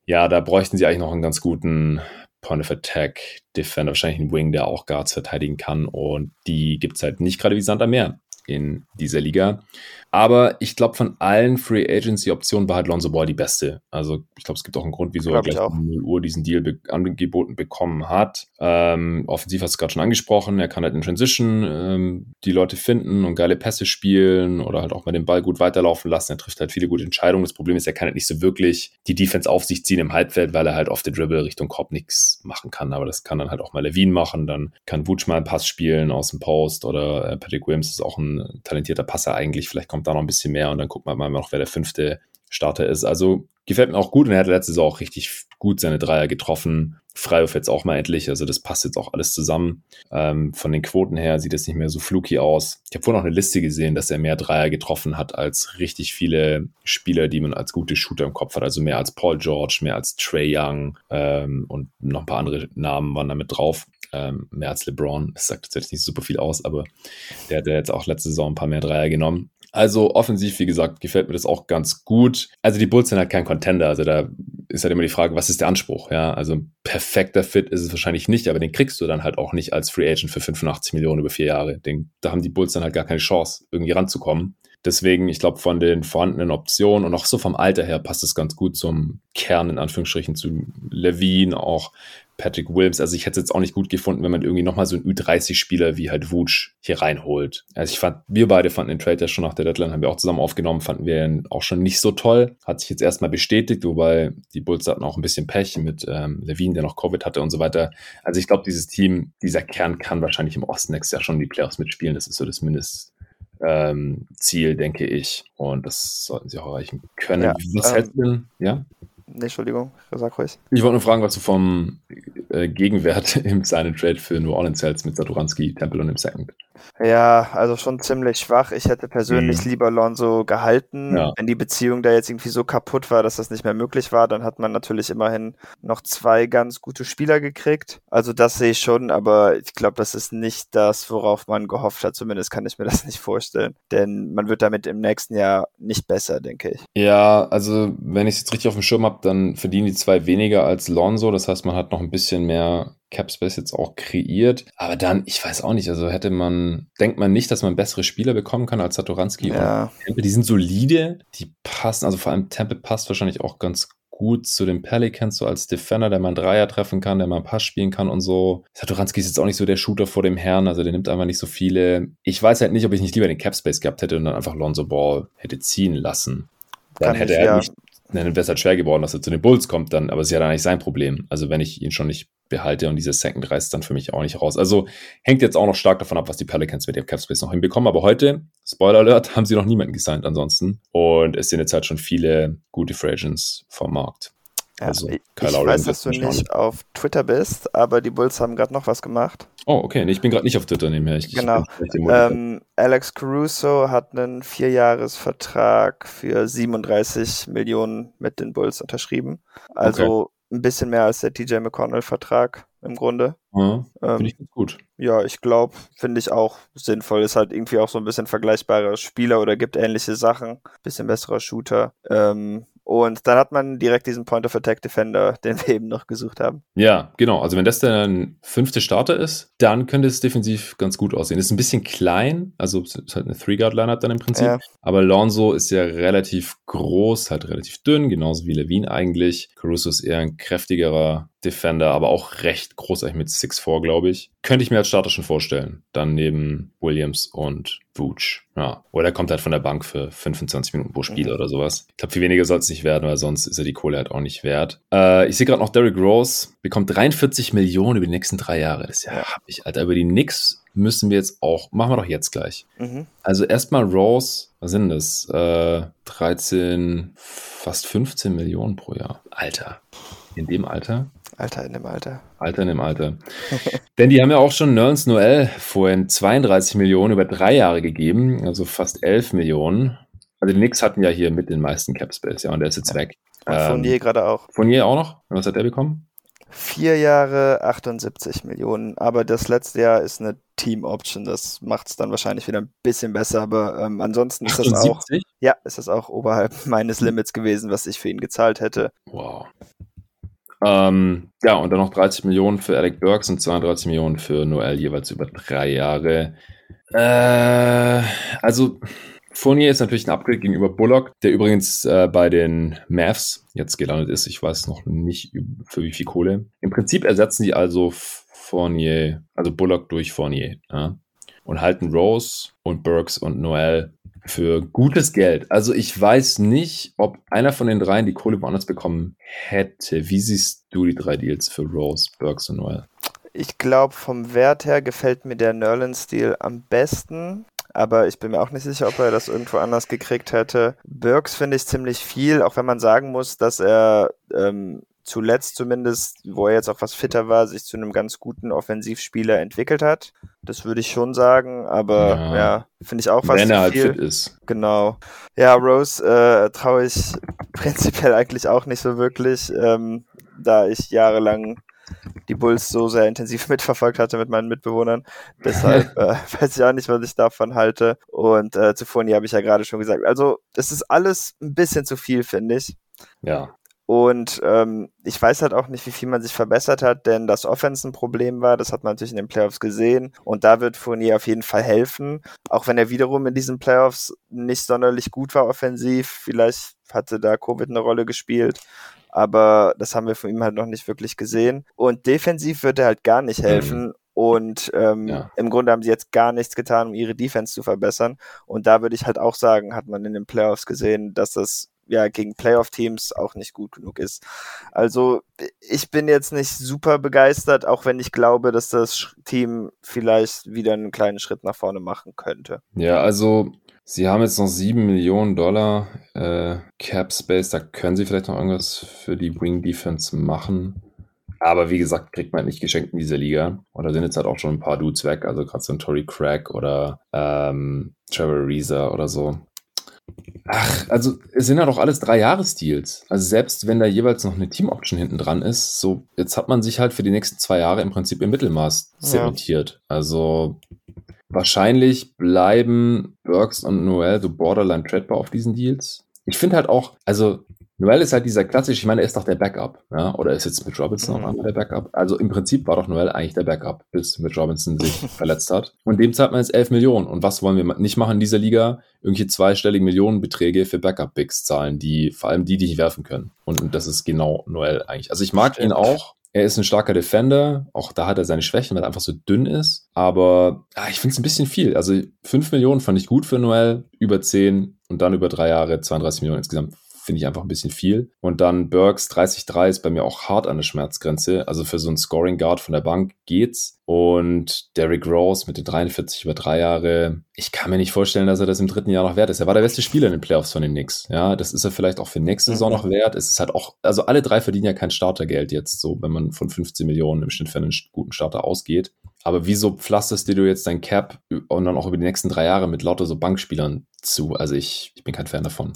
Ja, da bräuchten sie eigentlich noch einen ganz guten Point of Attack Defender, wahrscheinlich einen Wing, der auch Guards verteidigen kann. Und die gibt es halt nicht gerade wie Sand am Meer in dieser Liga. Aber ich glaube, von allen Free Agency Optionen war halt Lonzo Ball die beste. Also ich glaube, es gibt auch einen Grund, wieso er gleich um 0 Uhr diesen Deal be angeboten bekommen hat. Ähm, offensiv hast du gerade schon angesprochen, er kann halt in Transition ähm, die Leute finden und geile Pässe spielen oder halt auch mal den Ball gut weiterlaufen lassen. Er trifft halt viele gute Entscheidungen. Das Problem ist, er kann halt nicht so wirklich die Defense auf sich ziehen im Halbfeld, weil er halt auf der Dribble Richtung Korb nichts machen kann. Aber das kann dann halt auch mal Levine machen. Dann kann Wutsch mal einen Pass spielen aus dem Post oder äh, Patrick Williams ist auch ein talentierter Passer eigentlich. Vielleicht kommt da noch ein bisschen mehr und dann gucken wir mal noch, wer der fünfte Starter ist. Also gefällt mir auch gut und er hat letzte Saison auch richtig gut seine Dreier getroffen. Freiwurf jetzt auch mal endlich, also das passt jetzt auch alles zusammen. Ähm, von den Quoten her sieht es nicht mehr so fluky aus. Ich habe vorhin noch eine Liste gesehen, dass er mehr Dreier getroffen hat als richtig viele Spieler, die man als gute Shooter im Kopf hat. Also mehr als Paul George, mehr als Trey Young ähm, und noch ein paar andere Namen waren damit drauf ähm, mehr als LeBron. Das sagt tatsächlich nicht super viel aus, aber der hat ja jetzt auch letzte Saison ein paar mehr Dreier genommen. Also offensiv, wie gesagt, gefällt mir das auch ganz gut. Also die Bulls sind halt kein Contender. Also da ist halt immer die Frage, was ist der Anspruch? Ja, also ein perfekter Fit ist es wahrscheinlich nicht, aber den kriegst du dann halt auch nicht als Free Agent für 85 Millionen über vier Jahre. Den, da haben die Bulls dann halt gar keine Chance, irgendwie ranzukommen. Deswegen, ich glaube, von den vorhandenen Optionen und auch so vom Alter her passt es ganz gut zum Kern, in Anführungsstrichen, zu Levine, auch Patrick Williams. Also ich hätte es jetzt auch nicht gut gefunden, wenn man irgendwie nochmal so einen Ü30-Spieler wie halt Wutsch hier reinholt. Also ich fand, wir beide fanden den Trade ja schon nach der Deadline, haben wir auch zusammen aufgenommen, fanden wir ihn auch schon nicht so toll. Hat sich jetzt erstmal bestätigt, wobei die Bulls hatten auch ein bisschen Pech mit ähm, Levine, der noch Covid hatte und so weiter. Also ich glaube, dieses Team, dieser Kern kann wahrscheinlich im Osten nächstes Jahr schon die Playoffs mitspielen. Das ist so das Mindest, ähm, Ziel, denke ich. Und das sollten sie auch erreichen können. Ja, Was ähm, hältst du denn? Ja? Nee, Entschuldigung, sag ruhig. Ich wollte nur fragen, was du vom äh, Gegenwert im Sign Trade für New Orleans hältst mit Satoranski, Temple und im Second. Ja, also schon ziemlich schwach. Ich hätte persönlich mhm. lieber Lonzo gehalten. Ja. Wenn die Beziehung da jetzt irgendwie so kaputt war, dass das nicht mehr möglich war, dann hat man natürlich immerhin noch zwei ganz gute Spieler gekriegt. Also das sehe ich schon, aber ich glaube, das ist nicht das, worauf man gehofft hat. Zumindest kann ich mir das nicht vorstellen. Denn man wird damit im nächsten Jahr nicht besser, denke ich. Ja, also wenn ich es jetzt richtig auf dem Schirm habe, dann verdienen die zwei weniger als Lonzo. Das heißt, man hat noch ein bisschen mehr Capspace jetzt auch kreiert. Aber dann, ich weiß auch nicht, also hätte man, denkt man nicht, dass man bessere Spieler bekommen kann als Satoranski ja. und Temple. Die sind solide, die passen, also vor allem Temple passt wahrscheinlich auch ganz gut zu den Pelicans, so als Defender, der mal einen Dreier treffen kann, der mal einen Pass spielen kann und so. Satoranski ist jetzt auch nicht so der Shooter vor dem Herrn, also der nimmt einfach nicht so viele. Ich weiß halt nicht, ob ich nicht lieber den Capspace gehabt hätte und dann einfach Lonzo Ball hätte ziehen lassen. Dann kann hätte ich, er ja. nicht, dann wäre es halt schwer geworden, dass er zu den Bulls kommt, dann, aber es ist ja dann nicht sein Problem. Also wenn ich ihn schon nicht behalte und dieses Second reißt dann für mich auch nicht raus. Also hängt jetzt auch noch stark davon ab, was die Pelicans mit dem Capspace noch hinbekommen. Aber heute, Spoiler Alert, haben sie noch niemanden gesigned ansonsten. Und es sind jetzt halt schon viele gute Free Agents vom Markt. Ja, also, ich, ich weiß, dass du nicht auf Twitter bist, aber die Bulls haben gerade noch was gemacht. Oh, okay. Nee, ich bin gerade nicht auf Twitter nebenher. Ich, genau. Ich ähm, Alex Caruso hat einen Vierjahresvertrag für 37 Millionen mit den Bulls unterschrieben. Also okay ein bisschen mehr als der TJ McConnell-Vertrag im Grunde. Ja, ähm, finde ich ganz gut. Ja, ich glaube, finde ich auch sinnvoll. Ist halt irgendwie auch so ein bisschen vergleichbarer Spieler oder gibt ähnliche Sachen. Bisschen besserer Shooter. Ähm, und dann hat man direkt diesen Point of Attack Defender, den wir eben noch gesucht haben. Ja, genau. Also wenn das der fünfte Starter ist, dann könnte es defensiv ganz gut aussehen. Ist ein bisschen klein, also ist halt eine Three-Guard-Lineup dann im Prinzip. Ja. Aber Lonzo ist ja relativ groß, halt relativ dünn, genauso wie Levine eigentlich. Caruso ist eher ein kräftigerer Defender, aber auch recht groß, eigentlich mit 6'4, glaube ich. Könnte ich mir als Starter schon vorstellen. Dann neben Williams und Vooch. Ja. Oder er kommt halt von der Bank für 25 Minuten pro Spiel mhm. oder sowas. Ich glaube, viel weniger soll es nicht werden, weil sonst ist er die Kohle halt auch nicht wert. Äh, ich sehe gerade noch Derrick Rose bekommt 43 Millionen über die nächsten drei Jahre. Das ist ja, ja. hab ich, Alter, über die Knicks müssen wir jetzt auch, machen wir doch jetzt gleich. Mhm. Also erstmal Rose, was sind das? Äh, 13, fast 15 Millionen pro Jahr. Alter. In dem Alter? Alter in dem Alter. Alter in dem Alter. Denn die haben ja auch schon Nerns Noel vorhin 32 Millionen über drei Jahre gegeben, also fast 11 Millionen. Also die Knicks hatten ja hier mit den meisten Cap Space, ja, und der ist jetzt ja. weg. Und ähm, Fournier gerade auch. Fournier auch noch? Was hat der bekommen? Vier Jahre 78 Millionen, aber das letzte Jahr ist eine Team-Option. Das macht es dann wahrscheinlich wieder ein bisschen besser, aber ähm, ansonsten ist 78? das auch. Ja, ist das auch oberhalb meines Limits gewesen, was ich für ihn gezahlt hätte. Wow. Ähm, ja, und dann noch 30 Millionen für Alec Burks und 32 Millionen für Noel, jeweils über drei Jahre. Äh, also Fournier ist natürlich ein Upgrade gegenüber Bullock, der übrigens äh, bei den Mavs jetzt gelandet ist. Ich weiß noch nicht für wie viel Kohle. Im Prinzip ersetzen die also Fournier, also Bullock durch Fournier. Ja? Und halten Rose und Burks und Noel für gutes Geld. Also ich weiß nicht, ob einer von den dreien die Kohle woanders bekommen hätte. Wie siehst du die drei Deals für Rose, Burks und Noel? Ich glaube, vom Wert her gefällt mir der Nerlin-Stil am besten aber ich bin mir auch nicht sicher, ob er das irgendwo anders gekriegt hätte. Burks finde ich ziemlich viel, auch wenn man sagen muss, dass er ähm, zuletzt zumindest, wo er jetzt auch was fitter war, sich zu einem ganz guten Offensivspieler entwickelt hat. Das würde ich schon sagen, aber ja, ja finde ich auch was Wenn er halt fit ist. Genau. Ja, Rose äh, traue ich prinzipiell eigentlich auch nicht so wirklich, ähm, da ich jahrelang die Bulls so sehr intensiv mitverfolgt hatte mit meinen Mitbewohnern. Deshalb äh, weiß ich auch nicht, was ich davon halte. Und äh, zu Foni habe ich ja gerade schon gesagt. Also, es ist alles ein bisschen zu viel, finde ich. Ja. Und ähm, ich weiß halt auch nicht, wie viel man sich verbessert hat, denn das Offense ein Problem war. Das hat man natürlich in den Playoffs gesehen. Und da wird Fournier auf jeden Fall helfen. Auch wenn er wiederum in diesen Playoffs nicht sonderlich gut war offensiv. Vielleicht hatte da Covid eine Rolle gespielt aber das haben wir von ihm halt noch nicht wirklich gesehen. Und defensiv wird er halt gar nicht mhm. helfen. Mhm. Und ähm, ja. im Grunde haben sie jetzt gar nichts getan, um ihre Defense zu verbessern. Und da würde ich halt auch sagen, hat man in den Playoffs gesehen, dass das ja gegen Playoff-Teams auch nicht gut genug ist. Also ich bin jetzt nicht super begeistert, auch wenn ich glaube, dass das Team vielleicht wieder einen kleinen Schritt nach vorne machen könnte. Ja, also Sie haben jetzt noch 7 Millionen Dollar äh, Cap Space. Da können Sie vielleicht noch irgendwas für die Wing Defense machen. Aber wie gesagt, kriegt man nicht geschenkt in dieser Liga. Und da sind jetzt halt auch schon ein paar Dudes weg. Also gerade so ein Tory Craig oder ähm, Trevor Reeser oder so. Ach, also es sind ja doch alles drei Jahresdeals. Also selbst wenn da jeweils noch eine Team-Option hinten dran ist, so jetzt hat man sich halt für die nächsten zwei Jahre im Prinzip im Mittelmaß zementiert. Ja. Also Wahrscheinlich bleiben Burks und Noel so borderline tradbar auf diesen Deals. Ich finde halt auch, also Noel ist halt dieser klassische, ich meine, er ist doch der Backup, ja, oder ist jetzt mit Robinson noch einmal der Backup? Also im Prinzip war doch Noel eigentlich der Backup, bis mit Robinson sich verletzt hat. Und dem zahlt man jetzt 11 Millionen. Und was wollen wir nicht machen in dieser Liga? Irgendwelche zweistellige Millionenbeträge für Backup-Bigs zahlen, die, vor allem die, die nicht werfen können. Und, und das ist genau Noel eigentlich. Also ich mag ihn auch, er ist ein starker Defender. Auch da hat er seine Schwächen, weil er einfach so dünn ist. Aber ja, ich finde es ein bisschen viel. Also 5 Millionen fand ich gut für Noel, über 10 und dann über drei Jahre 32 Millionen insgesamt finde ich einfach ein bisschen viel. Und dann Burks 30-3 ist bei mir auch hart an der Schmerzgrenze. Also für so einen Scoring Guard von der Bank geht's. Und Derrick Rose mit den 43 über drei Jahre. Ich kann mir nicht vorstellen, dass er das im dritten Jahr noch wert ist. Er war der beste Spieler in den Playoffs von den Knicks. Ja, das ist er vielleicht auch für nächste Saison noch wert. Es ist halt auch, also alle drei verdienen ja kein Startergeld jetzt so, wenn man von 15 Millionen im Schnitt für einen guten Starter ausgeht. Aber wieso pflasterst du jetzt dein Cap und dann auch über die nächsten drei Jahre mit lauter so Bankspielern zu? Also ich, ich bin kein Fan davon.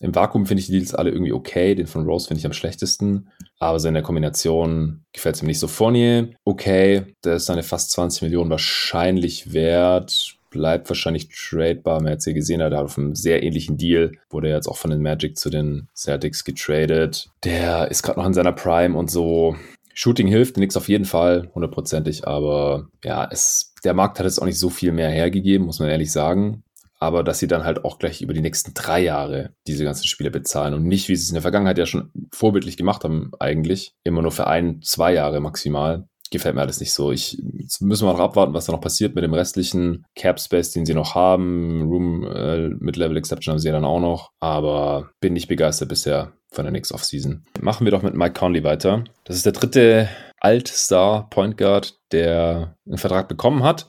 Im Vakuum finde ich die Deals alle irgendwie okay. Den von Rose finde ich am schlechtesten. Aber so in der Kombination gefällt es mir nicht so. Fournier, okay. Der ist seine fast 20 Millionen wahrscheinlich wert. Bleibt wahrscheinlich tradebar. Man hat es hier gesehen, er hat auf einem sehr ähnlichen Deal. Wurde jetzt auch von den Magic zu den Celtics getradet. Der ist gerade noch in seiner Prime und so. Shooting hilft, nichts auf jeden Fall, hundertprozentig, aber ja, es, der Markt hat jetzt auch nicht so viel mehr hergegeben, muss man ehrlich sagen aber dass sie dann halt auch gleich über die nächsten drei Jahre diese ganzen Spiele bezahlen und nicht, wie sie es in der Vergangenheit ja schon vorbildlich gemacht haben, eigentlich, immer nur für ein, zwei Jahre maximal. Gefällt mir alles nicht so. Ich jetzt müssen wir noch abwarten, was da noch passiert mit dem restlichen Cap Space, den sie noch haben. Room äh, mit Level Exception haben sie ja dann auch noch, aber bin nicht begeistert bisher von der Knicks Offseason. Machen wir doch mit Mike Conley weiter. Das ist der dritte Alt-Star Point Guard, der einen Vertrag bekommen hat.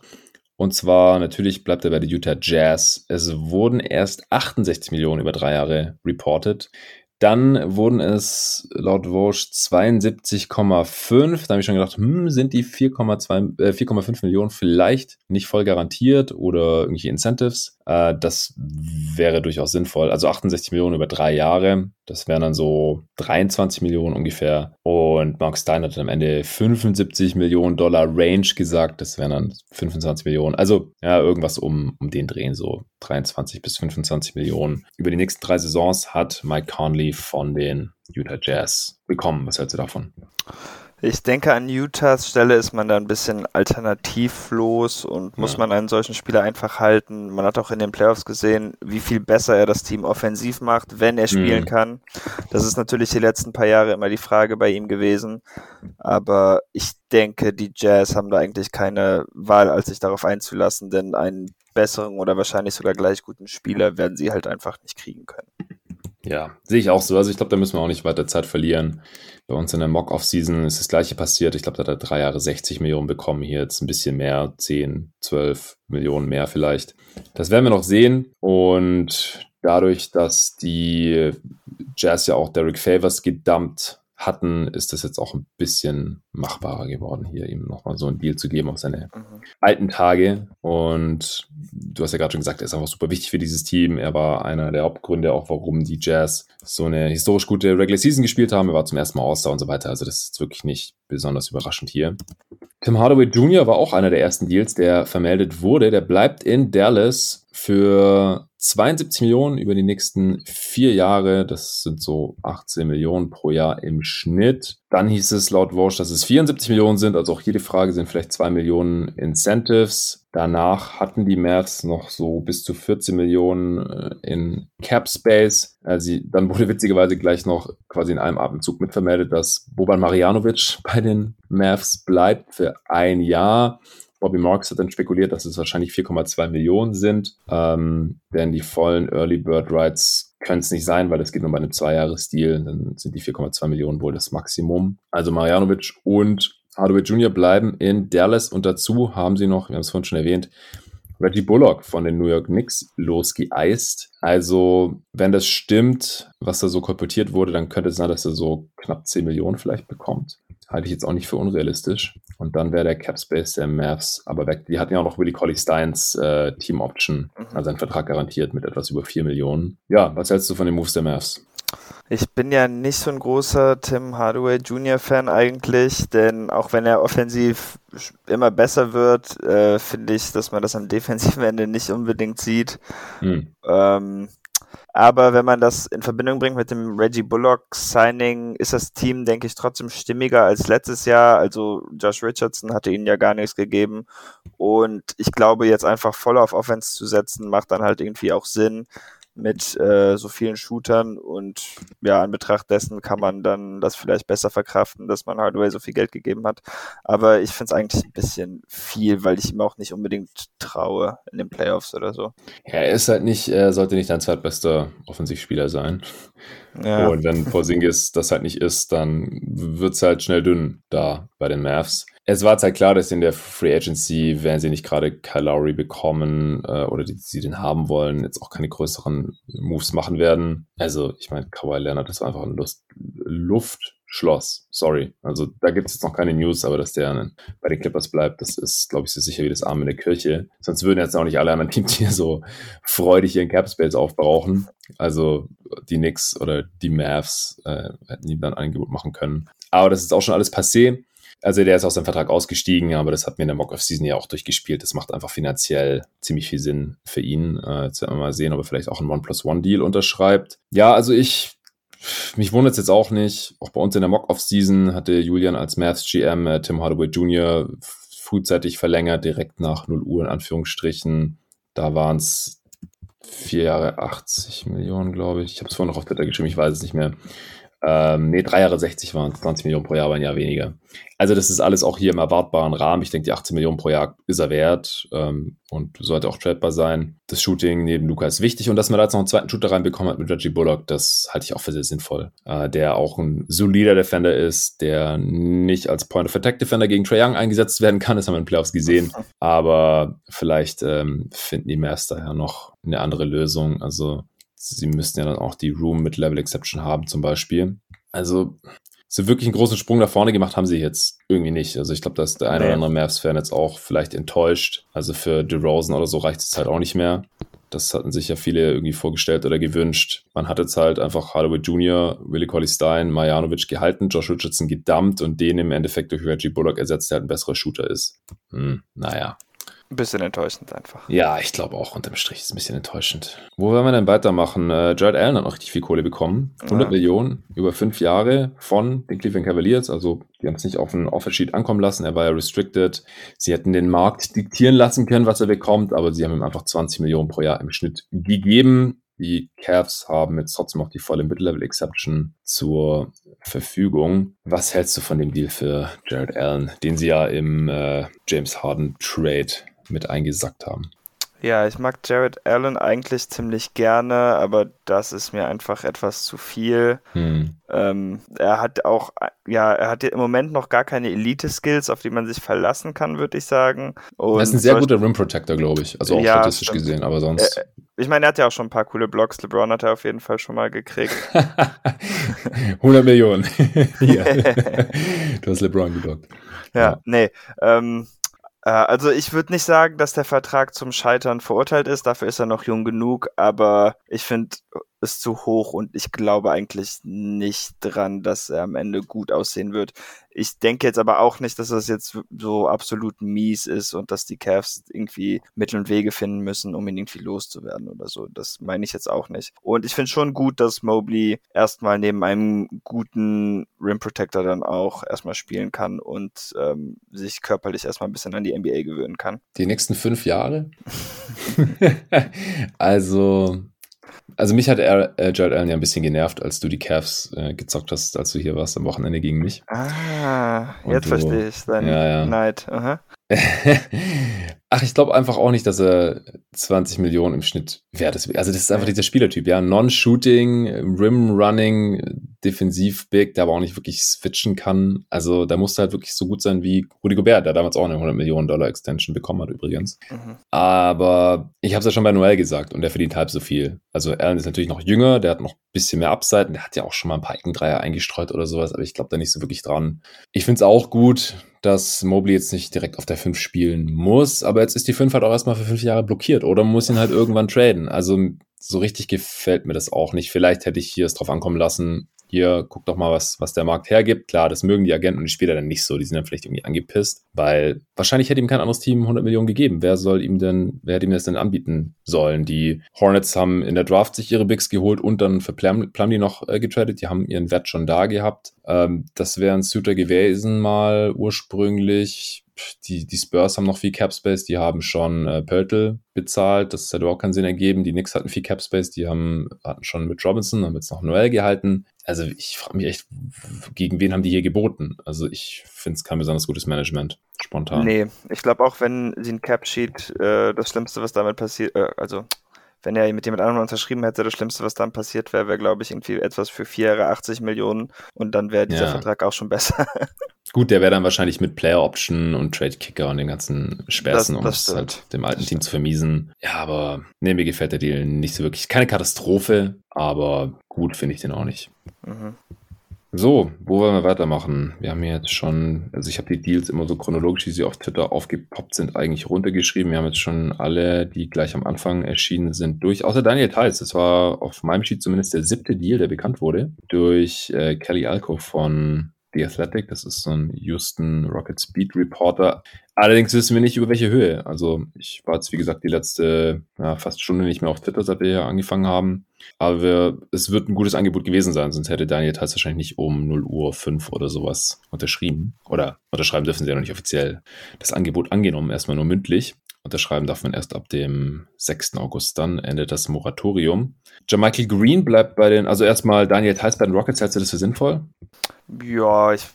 Und zwar natürlich bleibt er bei der Utah Jazz. Es wurden erst 68 Millionen über drei Jahre reported. Dann wurden es laut Vogue 72,5. Da habe ich schon gedacht, hm, sind die 4,2, äh, 4,5 Millionen vielleicht nicht voll garantiert oder irgendwelche Incentives? Äh, das wäre durchaus sinnvoll. Also 68 Millionen über drei Jahre. Das wären dann so 23 Millionen ungefähr. Und Mark Stein hat am Ende 75 Millionen Dollar Range gesagt. Das wären dann 25 Millionen. Also ja, irgendwas um, um den Drehen, so 23 bis 25 Millionen. Über die nächsten drei Saisons hat Mike Conley von den Utah Jazz bekommen. Was hältst du davon? Ich denke, an Utahs Stelle ist man da ein bisschen alternativlos und muss ja. man einen solchen Spieler einfach halten. Man hat auch in den Playoffs gesehen, wie viel besser er das Team offensiv macht, wenn er spielen mhm. kann. Das ist natürlich die letzten paar Jahre immer die Frage bei ihm gewesen. Aber ich denke, die Jazz haben da eigentlich keine Wahl, als sich darauf einzulassen, denn einen besseren oder wahrscheinlich sogar gleich guten Spieler werden sie halt einfach nicht kriegen können. Ja, sehe ich auch so. Also ich glaube, da müssen wir auch nicht weiter Zeit verlieren. Bei uns in der Mock-Off-Season ist das gleiche passiert. Ich glaube, da hat er drei Jahre 60 Millionen bekommen. Hier jetzt ein bisschen mehr, 10, 12 Millionen mehr vielleicht. Das werden wir noch sehen. Und dadurch, dass die Jazz ja auch Derek Favors gedumpt hatten, ist das jetzt auch ein bisschen machbarer geworden, hier ihm nochmal so einen Deal zu geben auf seine mhm. alten Tage. Und du hast ja gerade schon gesagt, er ist einfach super wichtig für dieses Team. Er war einer der Hauptgründe auch, warum die Jazz so eine historisch gute Regular Season gespielt haben. Er war zum ersten Mal All-Star und so weiter. Also das ist wirklich nicht besonders überraschend hier. Tim Hardaway Jr. war auch einer der ersten Deals, der vermeldet wurde. Der bleibt in Dallas für 72 Millionen über die nächsten vier Jahre. Das sind so 18 Millionen pro Jahr im Schnitt. Dann hieß es laut Walsh, dass es 74 Millionen sind. Also auch jede Frage sind vielleicht zwei Millionen Incentives. Danach hatten die Mavs noch so bis zu 14 Millionen äh, in Cap Space. Also dann wurde witzigerweise gleich noch quasi in einem Atemzug mitvermeldet, dass Boban Marjanovic bei den Mavs bleibt für ein Jahr. Bobby Marks hat dann spekuliert, dass es wahrscheinlich 4,2 Millionen sind, ähm, denn die vollen Early Bird Rights können es nicht sein, weil es geht nur bei einem Zweijahres-Deal, dann sind die 4,2 Millionen wohl das Maximum. Also Marjanovic und Hardaway Jr. bleiben in Dallas und dazu haben sie noch, wir haben es vorhin schon erwähnt, Reggie Bullock von den New York Knicks losgeeist. Also, wenn das stimmt, was da so kolportiert wurde, dann könnte es sein, dass er so knapp 10 Millionen vielleicht bekommt. Halte ich jetzt auch nicht für unrealistisch. Und dann wäre der Cap Space der Mavs aber weg. Die hatten ja auch noch Willie Colley Steins äh, Team Option, mhm. also einen Vertrag garantiert mit etwas über 4 Millionen. Ja, was hältst du von den Moves der Mavs? Ich bin ja nicht so ein großer Tim Hardaway Jr. Fan eigentlich, denn auch wenn er offensiv immer besser wird, äh, finde ich, dass man das am defensiven Ende nicht unbedingt sieht. Hm. Ähm, aber wenn man das in Verbindung bringt mit dem Reggie Bullock Signing, ist das Team, denke ich, trotzdem stimmiger als letztes Jahr. Also Josh Richardson hatte ihnen ja gar nichts gegeben. Und ich glaube, jetzt einfach voll auf Offense zu setzen, macht dann halt irgendwie auch Sinn mit äh, so vielen Shootern und ja, in Betracht dessen kann man dann das vielleicht besser verkraften, dass man Hardware so viel Geld gegeben hat. Aber ich finde es eigentlich ein bisschen viel, weil ich ihm auch nicht unbedingt traue in den Playoffs oder so. Ja, er ist halt nicht, er sollte nicht dein zweitbester Offensivspieler sein. Ja. Und wenn Porzingis das halt nicht ist, dann wird es halt schnell dünn da bei den Mavs. Es war halt klar, dass in der Free Agency, wenn sie nicht gerade Kyle bekommen äh, oder die, sie den haben wollen, jetzt auch keine größeren Moves machen werden. Also, ich meine, Kawhi Leonard, das war einfach ein Lust, Luftschloss. Sorry. Also, da gibt es jetzt noch keine News, aber dass der bei den Clippers bleibt, das ist, glaube ich, so sicher wie das Arm in der Kirche. Sonst würden jetzt auch nicht alle anderen Teams hier so freudig ihren Cap Space aufbrauchen. Also, die Knicks oder die Mavs äh, hätten ihm dann ein Angebot machen können. Aber das ist auch schon alles passé. Also der ist aus seinem Vertrag ausgestiegen, aber das hat mir in der Mock-Off-Season ja auch durchgespielt. Das macht einfach finanziell ziemlich viel Sinn für ihn. Jetzt werden wir mal sehen, ob er vielleicht auch einen One-Plus-One-Deal unterschreibt. Ja, also ich, mich wundert es jetzt auch nicht. Auch bei uns in der Mock-Off-Season hatte Julian als Maths GM äh, Tim Hardaway Jr. frühzeitig verlängert, direkt nach 0 Uhr in Anführungsstrichen. Da waren es vier Jahre 80 Millionen, glaube ich. Ich habe es vorhin noch auf Twitter geschrieben, ich weiß es nicht mehr. Ähm, nee, drei Jahre 60 waren 20 Millionen pro Jahr, aber ein Jahr weniger. Also das ist alles auch hier im erwartbaren Rahmen. Ich denke, die 18 Millionen pro Jahr ist er wert ähm, und sollte auch tradebar sein. Das Shooting neben Luca ist wichtig und dass man da jetzt noch einen zweiten Shooter reinbekommen hat mit Reggie Bullock, das halte ich auch für sehr sinnvoll. Äh, der auch ein solider Defender ist, der nicht als Point-of-Attack-Defender gegen Trae Young eingesetzt werden kann. Das haben wir in den Playoffs gesehen. Aber vielleicht ähm, finden die Mavs daher noch eine andere Lösung. Also sie müssten ja dann auch die Room mit Level Exception haben zum Beispiel. Also so wirklich einen großen Sprung nach vorne gemacht haben sie jetzt irgendwie nicht. Also ich glaube, dass der eine nee. oder andere Mavs-Fan jetzt auch vielleicht enttäuscht. Also für DeRozan oder so reicht es halt auch nicht mehr. Das hatten sich ja viele irgendwie vorgestellt oder gewünscht. Man hat jetzt halt einfach Hardaway Jr., Willie Colley Stein, Marjanovic gehalten, Josh Richardson gedumpt und den im Endeffekt durch Reggie Bullock ersetzt, der halt ein besserer Shooter ist. Hm, naja. Ein bisschen enttäuschend einfach. Ja, ich glaube auch unterm Strich ist es ein bisschen enttäuschend. Wo wollen wir denn weitermachen? Äh, Jared Allen hat noch richtig viel Kohle bekommen. 100 ja. Millionen über fünf Jahre von den Cleveland Cavaliers. Also die haben es nicht auf einen Offersheet ankommen lassen. Er war ja restricted. Sie hätten den Markt diktieren lassen können, was er bekommt, aber sie haben ihm einfach 20 Millionen pro Jahr im Schnitt gegeben. Die Cavs haben jetzt trotzdem auch die volle Mid-Level-Exception zur Verfügung. Was hältst du von dem Deal für Jared Allen, den sie ja im äh, James Harden Trade mit eingesackt haben. Ja, ich mag Jared Allen eigentlich ziemlich gerne, aber das ist mir einfach etwas zu viel. Hm. Ähm, er hat auch, ja, er hat im Moment noch gar keine Elite-Skills, auf die man sich verlassen kann, würde ich sagen. Und er ist ein sehr guter Rim Protector, glaube ich. Also auch ja, statistisch stimmt. gesehen, aber sonst. Äh, ich meine, er hat ja auch schon ein paar coole Blocks. LeBron hat er auf jeden Fall schon mal gekriegt. 100 Millionen. du hast LeBron geblockt. Ja, ja. nee. Ähm, äh, also ich würde nicht sagen, dass der Vertrag zum Scheitern verurteilt ist, dafür ist er noch jung genug, aber ich finde es zu hoch und ich glaube eigentlich nicht dran, dass er am Ende gut aussehen wird. Ich denke jetzt aber auch nicht, dass das jetzt so absolut mies ist und dass die Cavs irgendwie Mittel und Wege finden müssen, um ihn irgendwie loszuwerden oder so. Das meine ich jetzt auch nicht. Und ich finde schon gut, dass Mobley erstmal neben einem guten Rim Protector dann auch erstmal spielen kann und ähm, sich körperlich erstmal ein bisschen an die NBA gewöhnen kann. Die nächsten fünf Jahre? also also mich hat er, äh, Jared Allen ja ein bisschen genervt, als du die Cavs äh, gezockt hast, als du hier warst am Wochenende gegen mich. Ah, Und jetzt du, verstehe ich deinen ja, ja. Neid. Ach, ich glaube einfach auch nicht, dass er 20 Millionen im Schnitt wert ist. Also das ist einfach dieser Spielertyp, ja. Non-Shooting, Rim-Running, Defensiv-Big, der aber auch nicht wirklich switchen kann. Also da musste halt wirklich so gut sein wie Rudy Gobert, der damals auch eine 100 Millionen Dollar Extension bekommen hat übrigens. Mhm. Aber ich habe es ja schon bei Noel gesagt und der verdient halb so viel. Also Allen ist natürlich noch jünger, der hat noch ein bisschen mehr Upside und der hat ja auch schon mal ein paar Eckendreier eingestreut oder sowas, aber ich glaube da nicht so wirklich dran. Ich finde es auch gut, dass Mobley jetzt nicht direkt auf der 5 spielen muss, aber jetzt ist die 5 halt auch erstmal für 5 Jahre blockiert oder muss ihn halt irgendwann traden. Also so richtig gefällt mir das auch nicht. Vielleicht hätte ich hier es drauf ankommen lassen, hier, guck doch mal, was, was der Markt hergibt. Klar, das mögen die Agenten und die Spieler dann nicht so. Die sind dann vielleicht irgendwie angepisst, weil wahrscheinlich hätte ihm kein anderes Team 100 Millionen gegeben. Wer soll ihm denn, wer hätte ihm das denn anbieten sollen? Die Hornets haben in der Draft sich ihre Bigs geholt und dann für Plum, Plumlee noch äh, getradet. Die haben ihren Wert schon da gehabt. Ähm, das wäre ein Suitor gewesen mal ursprünglich die, die Spurs haben noch viel Cap Space, die haben schon äh, Pöltl bezahlt, das hätte auch keinen Sinn ergeben. Die Knicks hatten viel Cap Space, die haben, hatten schon mit Robinson, haben jetzt noch Noel gehalten. Also ich frage mich echt, gegen wen haben die hier geboten? Also ich finde es kein besonders gutes Management, spontan. Nee, ich glaube auch, wenn sie ein Cap Sheet, äh, das Schlimmste, was damit passiert, äh, also wenn er mit jemand anderem unterschrieben hätte, das Schlimmste, was dann passiert wäre, wäre, glaube ich, irgendwie etwas für vier Jahre 80 Millionen und dann wäre dieser ja. Vertrag auch schon besser. Gut, der wäre dann wahrscheinlich mit Player Option und Trade Kicker und den ganzen Spersen, um es halt dem alten Team zu vermiesen. Ja, aber nee, mir gefällt der Deal nicht so wirklich. Keine Katastrophe, aber gut finde ich den auch nicht. Mhm. So, wo wollen wir weitermachen? Wir haben jetzt schon, also ich habe die Deals immer so chronologisch, wie sie auf Twitter aufgepoppt sind, eigentlich runtergeschrieben. Wir haben jetzt schon alle, die gleich am Anfang erschienen sind, durch. Außer Daniel Theis. Das war auf meinem Sheet zumindest der siebte Deal, der bekannt wurde. Durch äh, Kelly Alco von The Athletic. Das ist so ein Houston Rocket Speed Reporter. Allerdings wissen wir nicht über welche Höhe. Also ich war jetzt, wie gesagt, die letzte ja, fast Stunde nicht mehr auf Twitter, seit wir hier angefangen haben. Aber wir, es wird ein gutes Angebot gewesen sein, sonst hätte Daniel Theiss wahrscheinlich nicht um 0 Uhr 5 oder sowas unterschrieben. Oder unterschreiben dürfen sie ja noch nicht offiziell das Angebot angenommen, erstmal nur mündlich. Unterschreiben darf man erst ab dem 6. August, dann endet das Moratorium. Jermichael Green bleibt bei den, also erstmal Daniel Theiss bei den Rockets, hältst du das für sinnvoll? Ja, ich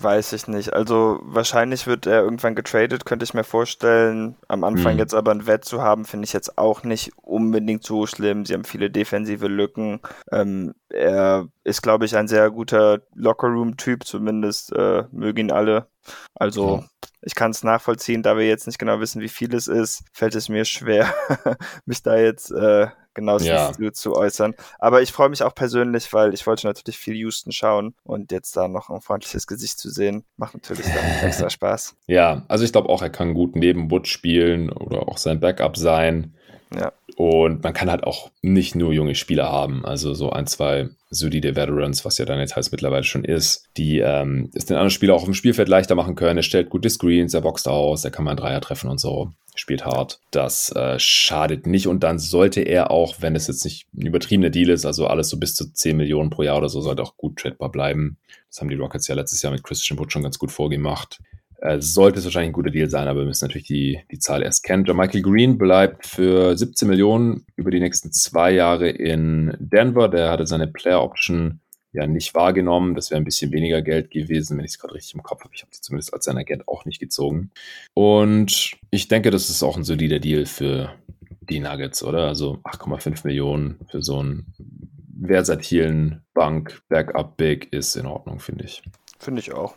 weiß ich nicht. Also wahrscheinlich wird er irgendwann getradet, könnte ich mir vorstellen. Am Anfang hm. jetzt aber ein Wett zu haben, finde ich jetzt auch nicht unbedingt so schlimm. Sie haben viele defensive Lücken. Ähm, er ist, glaube ich, ein sehr guter Lockerroom-Typ, zumindest äh, mögen ihn alle. Also ja. ich kann es nachvollziehen, da wir jetzt nicht genau wissen, wie viel es ist, fällt es mir schwer, mich da jetzt äh, genauestens ja. zu, zu, äußern. Aber ich freue mich auch persönlich, weil ich wollte natürlich viel Houston schauen und jetzt da noch ein freundliches Gesicht zu sehen, macht natürlich dann extra Spaß. Ja, also ich glaube auch, er kann gut neben Wood spielen oder auch sein Backup sein. Ja. Und man kann halt auch nicht nur junge Spieler haben, also so ein, zwei solide Veterans, was ja dann jetzt heißt mittlerweile schon ist, die ähm, es den anderen Spieler auch dem Spielfeld leichter machen können. Er stellt gute Screens, er boxt aus, er kann mal einen Dreier treffen und so. Spielt hart. Das äh, schadet nicht. Und dann sollte er auch, wenn es jetzt nicht ein übertriebener Deal ist, also alles so bis zu 10 Millionen pro Jahr oder so, sollte auch gut tradebar bleiben. Das haben die Rockets ja letztes Jahr mit Christian Wood schon ganz gut vorgemacht. Äh, sollte es wahrscheinlich ein guter Deal sein, aber wir müssen natürlich die, die Zahl erst kennen. John Michael Green bleibt für 17 Millionen über die nächsten zwei Jahre in Denver. Der hatte seine Player Option ja nicht wahrgenommen. Das wäre ein bisschen weniger Geld gewesen, wenn ich es gerade richtig im Kopf habe. Ich habe sie zumindest als sein Agent auch nicht gezogen. Und ich denke, das ist auch ein solider Deal für die Nuggets, oder? Also 8,5 Millionen für so einen versatilen Bank, Backup Big ist in Ordnung, finde ich. Finde ich auch.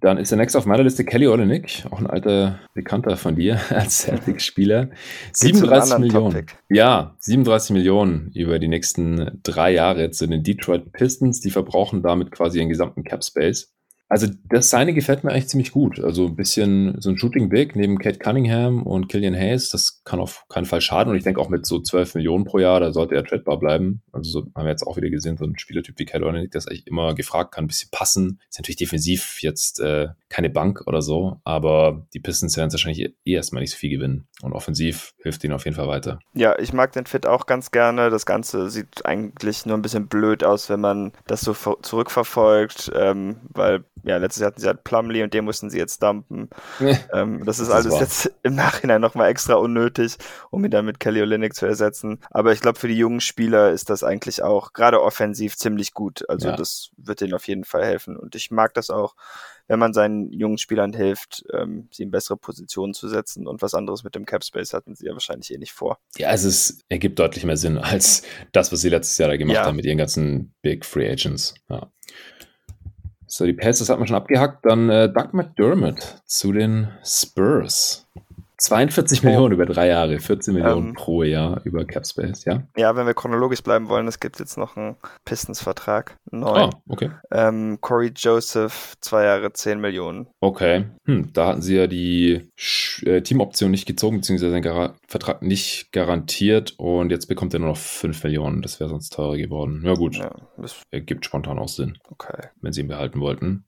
Dann ist der nächste auf meiner Liste Kelly Olenek, auch ein alter Bekannter von dir als Celtics-Spieler. 37 Millionen. Topic. Ja, 37 Millionen über die nächsten drei Jahre zu den Detroit Pistons. Die verbrauchen damit quasi ihren gesamten Cap Space. Also das seine gefällt mir eigentlich ziemlich gut. Also ein bisschen so ein Shooting Big neben Kate Cunningham und Killian Hayes, das kann auf keinen Fall schaden. Und ich denke auch mit so 12 Millionen pro Jahr, da sollte er tradbar bleiben. Also so haben wir jetzt auch wieder gesehen, so ein Spielertyp wie Olynyk, der ist eigentlich immer gefragt, kann ein bisschen passen. Ist natürlich defensiv jetzt äh, keine Bank oder so, aber die Pistons werden wahrscheinlich eh erstmal nicht so viel gewinnen. Und offensiv hilft ihnen auf jeden Fall weiter. Ja, ich mag den Fit auch ganz gerne. Das Ganze sieht eigentlich nur ein bisschen blöd aus, wenn man das so zurückverfolgt, ähm, weil ja, letztes Jahr hatten sie halt Plumley und den mussten sie jetzt dumpen. ähm, das ist das alles ist jetzt im Nachhinein nochmal extra unnötig, um ihn dann mit Kelly Olynyk zu ersetzen. Aber ich glaube, für die jungen Spieler ist das eigentlich auch gerade offensiv ziemlich gut. Also ja. das wird denen auf jeden Fall helfen. Und ich mag das auch, wenn man seinen jungen Spielern hilft, ähm, sie in bessere Positionen zu setzen. Und was anderes mit dem Cap Space hatten sie ja wahrscheinlich eh nicht vor. Ja, also es ergibt deutlich mehr Sinn als das, was sie letztes Jahr da gemacht ja. haben mit ihren ganzen Big Free Agents. Ja. So, die Pacers hat man schon abgehackt. Dann äh, Doug McDermott zu den Spurs. 42 oh. Millionen über drei Jahre, 14 Millionen ähm, pro Jahr über Capspace, ja? Ja, wenn wir chronologisch bleiben wollen, es gibt jetzt noch einen Pistons-Vertrag, neu. Oh, okay. Ähm, Corey Joseph, zwei Jahre, 10 Millionen. Okay, hm, da hatten sie ja die äh, Teamoption nicht gezogen, beziehungsweise seinen Gar Vertrag nicht garantiert und jetzt bekommt er nur noch 5 Millionen, das wäre sonst teurer geworden. Ja gut, ja, das ergibt spontan auch Sinn, okay. wenn sie ihn behalten wollten.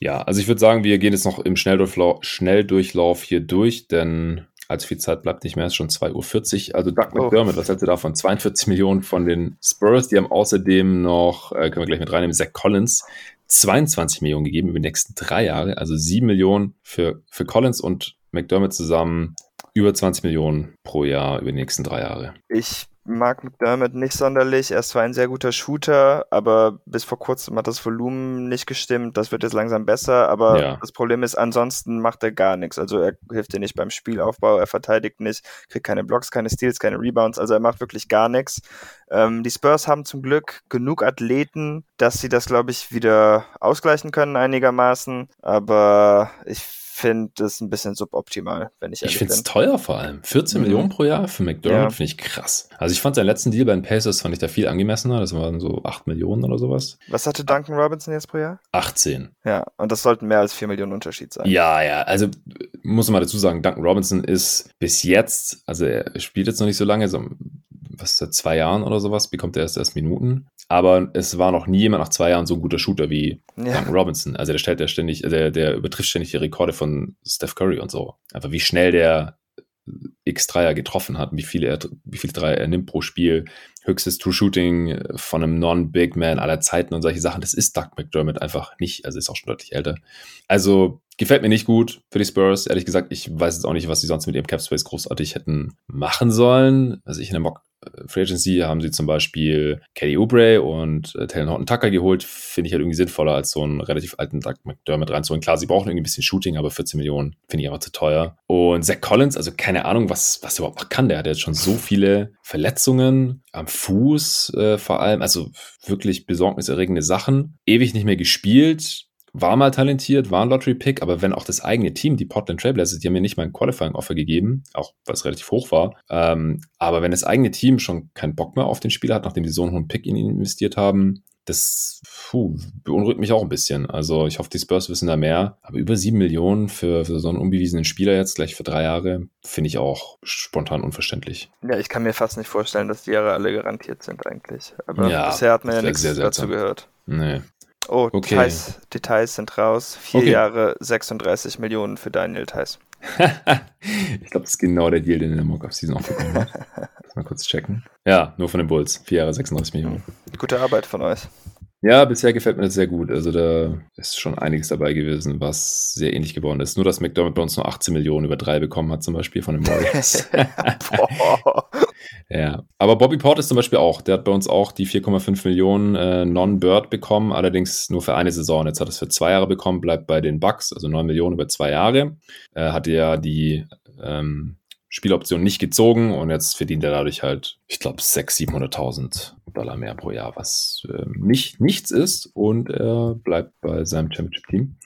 Ja, also ich würde sagen, wir gehen jetzt noch im Schnelldurchlauf, Schnelldurchlauf hier durch, denn allzu viel Zeit bleibt nicht mehr, es ist schon 2.40 Uhr. Also Doug oh. McDermott, was hältst du davon? 42 Millionen von den Spurs, die haben außerdem noch, äh, können wir gleich mit reinnehmen, Zach Collins, 22 Millionen gegeben über die nächsten drei Jahre, also 7 Millionen für, für Collins und McDermott zusammen über 20 Millionen pro Jahr über die nächsten drei Jahre. Ich mag McDermott nicht sonderlich. Er ist zwar ein sehr guter Shooter, aber bis vor kurzem hat das Volumen nicht gestimmt. Das wird jetzt langsam besser, aber ja. das Problem ist, ansonsten macht er gar nichts. Also er hilft dir nicht beim Spielaufbau, er verteidigt nicht, kriegt keine Blocks, keine Steals, keine Rebounds. Also er macht wirklich gar nichts. Ähm, die Spurs haben zum Glück genug Athleten, dass sie das, glaube ich, wieder ausgleichen können einigermaßen. Aber ich finde das ein bisschen suboptimal, wenn ich Ich finde es teuer vor allem. 14 mhm. Millionen pro Jahr für McDermott ja. finde ich krass. Also ich fand seinen letzten Deal bei den Pacers fand ich da viel angemessener. Das waren so 8 Millionen oder sowas. Was hatte Duncan Robinson jetzt pro Jahr? 18. Ja, und das sollten mehr als 4 Millionen Unterschied sein. Ja, ja. Also muss man mal dazu sagen, Duncan Robinson ist bis jetzt, also er spielt jetzt noch nicht so lange, so was seit zwei Jahren oder sowas, bekommt er erst erst Minuten. Aber es war noch nie jemand nach zwei Jahren so ein guter Shooter wie ja. Duncan Robinson. Also der stellt ja ständig, der, der übertrifft ständig die Rekorde von Steph Curry und so. Einfach wie schnell der X-Dreier getroffen hat, wie viele, er, wie viele Dreier er nimmt pro Spiel, höchstes True Shooting von einem Non-Big Man aller Zeiten und solche Sachen. Das ist Doug McDermott einfach nicht. Also ist auch schon deutlich älter. Also gefällt mir nicht gut für die Spurs. Ehrlich gesagt, ich weiß jetzt auch nicht, was sie sonst mit ihrem Cap Space großartig hätten machen sollen. Also ich in der Mock Free Agency haben sie zum Beispiel Kelly Oubre und äh, Taylor Horton Tucker geholt. Finde ich halt irgendwie sinnvoller, als so einen relativ alten Doug McDermott reinzuholen. Klar, sie brauchen irgendwie ein bisschen Shooting, aber 14 Millionen finde ich einfach zu teuer. Und Zach Collins, also keine Ahnung, was, was er überhaupt noch kann. Der hat jetzt schon so viele Verletzungen am Fuß äh, vor allem. Also wirklich besorgniserregende Sachen. Ewig nicht mehr gespielt war mal talentiert, war ein Lottery-Pick, aber wenn auch das eigene Team, die Portland Trailblazers, die haben mir nicht mal ein Qualifying-Offer gegeben, auch weil es relativ hoch war, ähm, aber wenn das eigene Team schon keinen Bock mehr auf den Spieler hat, nachdem die so einen hohen Pick in ihn investiert haben, das puh, beunruhigt mich auch ein bisschen. Also ich hoffe, die Spurs wissen da mehr. Aber über sieben Millionen für, für so einen unbewiesenen Spieler jetzt gleich für drei Jahre, finde ich auch spontan unverständlich. Ja, ich kann mir fast nicht vorstellen, dass die Jahre alle garantiert sind eigentlich. Aber ja, bisher hat man ja nichts dazu gehört. Nee. Oh, okay. Details, Details sind raus. Vier okay. Jahre 36 Millionen für Daniel Theiss. ich glaube, das ist genau der Deal, den er in der Mock-Off-Season auch bekommen hat. mal kurz checken. Ja, nur von den Bulls. Vier Jahre 36 Millionen. Gute Arbeit von euch. Ja, bisher gefällt mir das sehr gut. Also da ist schon einiges dabei gewesen, was sehr ähnlich geworden ist. Nur, dass McDermott bei uns nur 18 Millionen über drei bekommen hat, zum Beispiel von den Warriors. ja, aber Bobby Port ist zum Beispiel auch. Der hat bei uns auch die 4,5 Millionen äh, Non-Bird bekommen, allerdings nur für eine Saison. Jetzt hat er es für zwei Jahre bekommen, bleibt bei den Bucks, also 9 Millionen über zwei Jahre. Äh, hatte ja die ähm, Spieloption nicht gezogen und jetzt verdient er dadurch halt, ich glaube, 600.000, 700.000 Dollar mehr pro Jahr, was äh, nicht nichts ist und er bleibt bei seinem Championship-Team.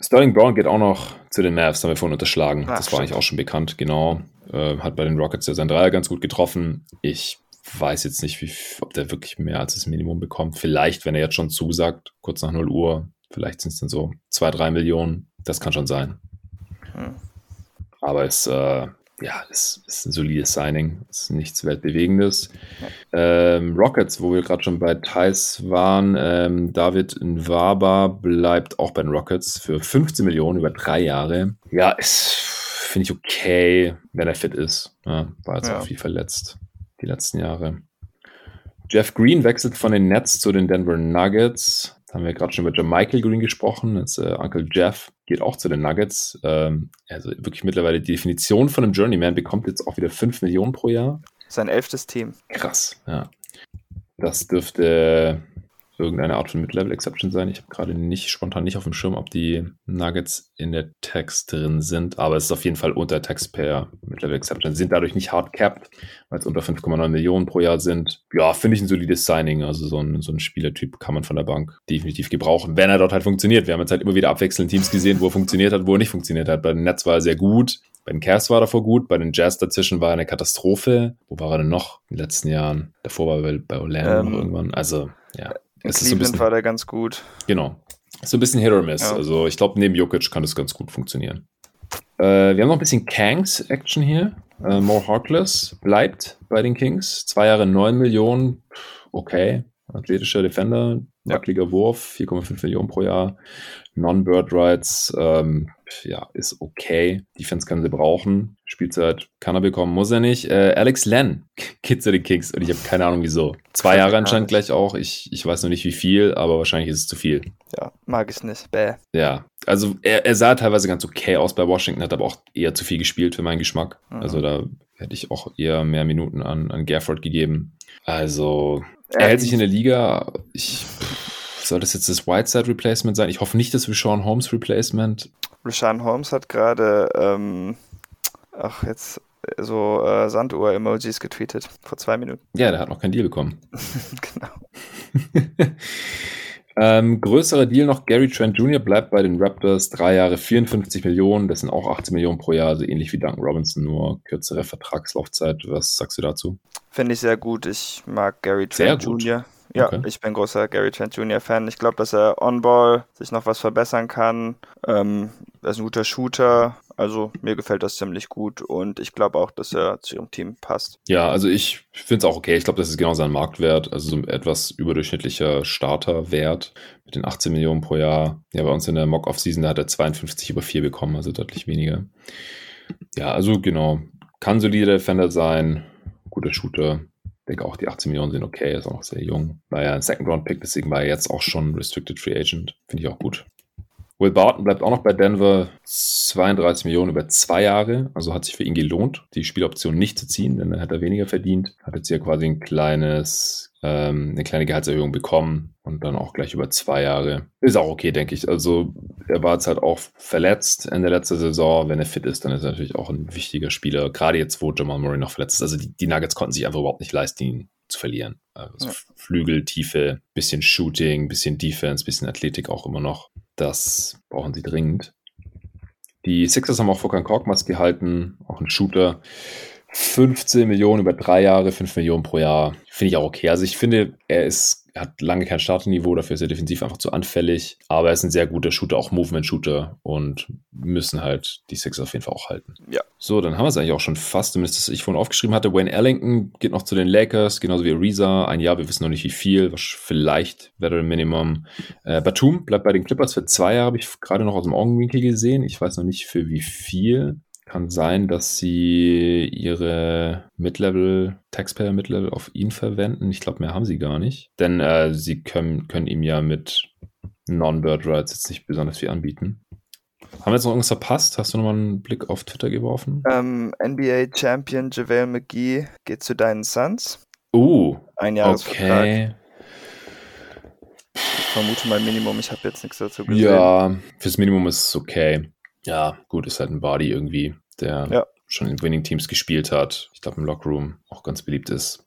Sterling Brown geht auch noch zu den Mavs, haben wir vorhin unterschlagen. Ach, das war eigentlich auch schon bekannt, genau. Äh, hat bei den Rockets ja sein Dreier ganz gut getroffen. Ich weiß jetzt nicht, wie, ob der wirklich mehr als das Minimum bekommt. Vielleicht, wenn er jetzt schon zusagt, kurz nach 0 Uhr, vielleicht sind es dann so 2, 3 Millionen. Das kann schon sein. Hm. Aber es, äh, ja, es ist ein solides Signing. Es ist nichts Weltbewegendes. Ähm, Rockets, wo wir gerade schon bei Thais waren, ähm, David Nwaba bleibt auch bei den Rockets für 15 Millionen über drei Jahre. Ja, ist, finde ich okay, wenn er fit ist. Ja, war jetzt ja. auch viel verletzt die letzten Jahre. Jeff Green wechselt von den Nets zu den Denver Nuggets. Da haben wir gerade schon mit Michael Green gesprochen. Jetzt äh, Uncle Jeff geht auch zu den Nuggets. Ähm, also wirklich mittlerweile die Definition von einem Journeyman bekommt jetzt auch wieder 5 Millionen pro Jahr. Sein elftes Team. Krass, ja. Das dürfte irgendeine Art von Mid-Level Exception sein. Ich habe gerade nicht spontan nicht auf dem Schirm, ob die Nuggets in der Tax drin sind, aber es ist auf jeden Fall unter Taxpayer Mid-Level Exception. Sie sind dadurch nicht hard capped, weil es unter 5,9 Millionen pro Jahr sind. Ja, finde ich ein solides Signing. Also so ein, so ein Spielertyp kann man von der Bank definitiv gebrauchen, wenn er dort halt funktioniert. Wir haben jetzt halt immer wieder abwechselnd Teams gesehen, wo er funktioniert hat, wo er nicht funktioniert hat. Bei den Nets war er sehr gut. Bei den Cavs war er davor gut, bei den Jazz dazwischen war er eine Katastrophe. Wo war er denn noch in den letzten Jahren? Davor war er bei Orlando ähm, irgendwann. Also, ja. In es Cleveland ist so ein bisschen, war der ganz gut. Genau. So ein bisschen Hit or Miss. Ja. Also ich glaube, neben Jokic kann das ganz gut funktionieren. Äh, wir haben noch ein bisschen Kangs-Action hier. Äh, Mo Harkless bleibt bei den Kings. Zwei Jahre 9 Millionen. Okay. Athletischer Defender, wackeliger Wurf, 4,5 Millionen pro Jahr. Non-Bird Rights, ähm, ja, ist okay. Defense kann sie brauchen. Spielzeit kann er bekommen, muss er nicht. Äh, Alex Len geht zu den Kings und ich habe keine Ahnung wieso. Zwei Jahre anscheinend gleich auch. Ich, ich weiß noch nicht wie viel, aber wahrscheinlich ist es zu viel. Ja, mag ich nicht. Bäh. Ja, also er, er sah teilweise ganz okay aus bei Washington, hat aber auch eher zu viel gespielt für meinen Geschmack. Mhm. Also da hätte ich auch eher mehr Minuten an, an Gafford gegeben. Also er hält sich in der Liga. Ich soll das jetzt das Whiteside Replacement sein? Ich hoffe nicht das Rashawn Holmes Replacement. Rashawn Holmes hat gerade, ähm, ach, jetzt so äh, Sanduhr-Emojis getweetet vor zwei Minuten. Ja, der hat noch keinen Deal bekommen. genau. ähm, größerer Deal noch, Gary Trent Jr. bleibt bei den Raptors, drei Jahre 54 Millionen, das sind auch 18 Millionen pro Jahr, also ähnlich wie Duncan Robinson, nur kürzere Vertragslaufzeit. Was sagst du dazu? Finde ich sehr gut. Ich mag Gary Trent Jr. Ja, okay. ich bin großer Gary Trent Jr. Fan. Ich glaube, dass er on-ball sich noch was verbessern kann. Ähm, er ist ein guter Shooter. Also mir gefällt das ziemlich gut und ich glaube auch, dass er zu ihrem Team passt. Ja, also ich finde es auch okay. Ich glaube, das ist genau sein Marktwert. Also so ein etwas überdurchschnittlicher Starterwert mit den 18 Millionen pro Jahr. Ja, bei uns in der Mock-Off-Season, da hat er 52 über 4 bekommen, also deutlich weniger. Ja, also genau. Kann solider Defender sein, guter Shooter denke auch, die 18 Millionen sind okay, ist auch noch sehr jung. War ja ein Second-Round-Pick, deswegen war er jetzt auch schon Restricted Free Agent. Finde ich auch gut. Will Barton bleibt auch noch bei Denver 32 Millionen über zwei Jahre. Also hat sich für ihn gelohnt, die Spieloption nicht zu ziehen, denn dann hat er weniger verdient. Hat jetzt hier quasi ein kleines, ähm, eine kleine Gehaltserhöhung bekommen und dann auch gleich über zwei Jahre. Ist auch okay, denke ich. Also er war jetzt halt auch verletzt Ende letzter Saison. Wenn er fit ist, dann ist er natürlich auch ein wichtiger Spieler. Gerade jetzt, wo Jamal Murray noch verletzt ist. Also die, die Nuggets konnten sich einfach überhaupt nicht leisten, ihn zu verlieren. Also ja. Flügel, Tiefe, bisschen Shooting, bisschen Defense, bisschen Athletik auch immer noch. Das brauchen sie dringend. Die Sixers haben auch Fokan Korkmaz gehalten, auch ein Shooter. 15 Millionen über drei Jahre, 5 Millionen pro Jahr. Finde ich auch okay. Also ich finde, er ist hat lange kein Starterniveau, dafür ist er defensiv einfach zu anfällig. Aber er ist ein sehr guter Shooter, auch Movement-Shooter und müssen halt die Six auf jeden Fall auch halten. Ja. So, dann haben wir es eigentlich auch schon fast, zumindest das ich vorhin aufgeschrieben hatte. Wayne Ellington geht noch zu den Lakers, genauso wie Ariza. Ein Jahr, wir wissen noch nicht wie viel, vielleicht Veteran Minimum. Äh, Batum bleibt bei den Clippers für zwei Jahre, habe ich gerade noch aus dem Augenwinkel gesehen. Ich weiß noch nicht für wie viel. Kann sein, dass sie ihre Mid-Level, Taxpayer Mid-Level auf ihn verwenden. Ich glaube, mehr haben sie gar nicht. Denn äh, sie können, können ihm ja mit Non-Bird Rights jetzt nicht besonders viel anbieten. Haben wir jetzt noch irgendwas verpasst? Hast du nochmal einen Blick auf Twitter geworfen? Ähm, NBA Champion JaVale McGee geht zu deinen Suns. Uh, ein Jahresvertrag. Okay. Ich vermute mal Minimum, ich habe jetzt nichts dazu gesehen. Ja, fürs Minimum ist es okay. Ja, gut, ist halt ein Body irgendwie, der ja. schon in Winning Teams gespielt hat. Ich glaube, im Lockroom auch ganz beliebt ist.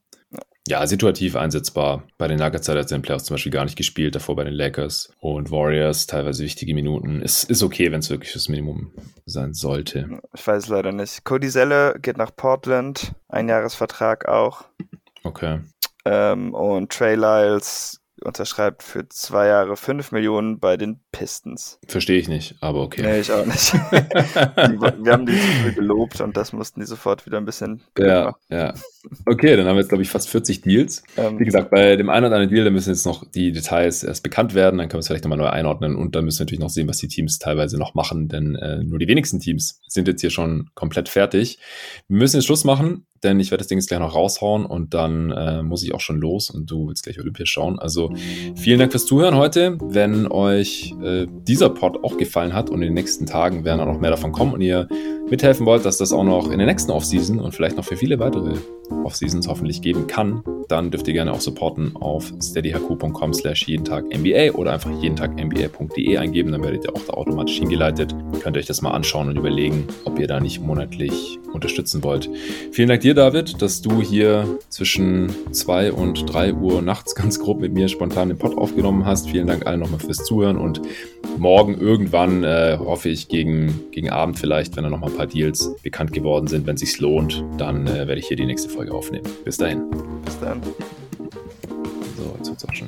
Ja, situativ einsetzbar. Bei den Nuggets hat er jetzt in den Playoffs zum Beispiel gar nicht gespielt, davor bei den Lakers und Warriors teilweise wichtige Minuten. Ist, ist okay, wenn es wirklich das Minimum sein sollte. Ich weiß leider nicht. Cody Selle geht nach Portland, Einjahresvertrag auch. Okay. Ähm, und Trey Lyles unterschreibt für zwei Jahre fünf Millionen bei den Pistons. Verstehe ich nicht, aber okay. Nee, ich auch nicht. wir haben die so gelobt und das mussten die sofort wieder ein bisschen. Ja, ja. Okay, dann haben wir jetzt, glaube ich, fast 40 Deals. Ähm, Wie gesagt, bei dem einen oder anderen Deal, da müssen jetzt noch die Details erst bekannt werden, dann können wir es vielleicht nochmal neu einordnen und dann müssen wir natürlich noch sehen, was die Teams teilweise noch machen, denn äh, nur die wenigsten Teams sind jetzt hier schon komplett fertig. Wir müssen jetzt Schluss machen denn ich werde das Ding jetzt gleich noch raushauen und dann äh, muss ich auch schon los und du willst gleich Olympia schauen. Also vielen Dank fürs Zuhören heute. Wenn euch äh, dieser Pod auch gefallen hat und in den nächsten Tagen werden auch noch mehr davon kommen und ihr mithelfen wollt, dass das auch noch in der nächsten Offseason und vielleicht noch für viele weitere Offseasons hoffentlich geben kann, dann dürft ihr gerne auch supporten auf steadyhq.com slash jeden Tag NBA oder einfach jeden Tag NBA.de eingeben, dann werdet ihr auch da automatisch hingeleitet. Könnt ihr euch das mal anschauen und überlegen, ob ihr da nicht monatlich unterstützen wollt. Vielen Dank dir, David, dass du hier zwischen 2 und 3 Uhr nachts ganz grob mit mir spontan den Pod aufgenommen hast. Vielen Dank allen nochmal fürs Zuhören und morgen irgendwann, äh, hoffe ich, gegen, gegen Abend vielleicht, wenn da nochmal ein paar Deals bekannt geworden sind, wenn es sich lohnt, dann äh, werde ich hier die nächste Folge aufnehmen. Bis dahin. Bis dann. So, jetzt wird es auch schon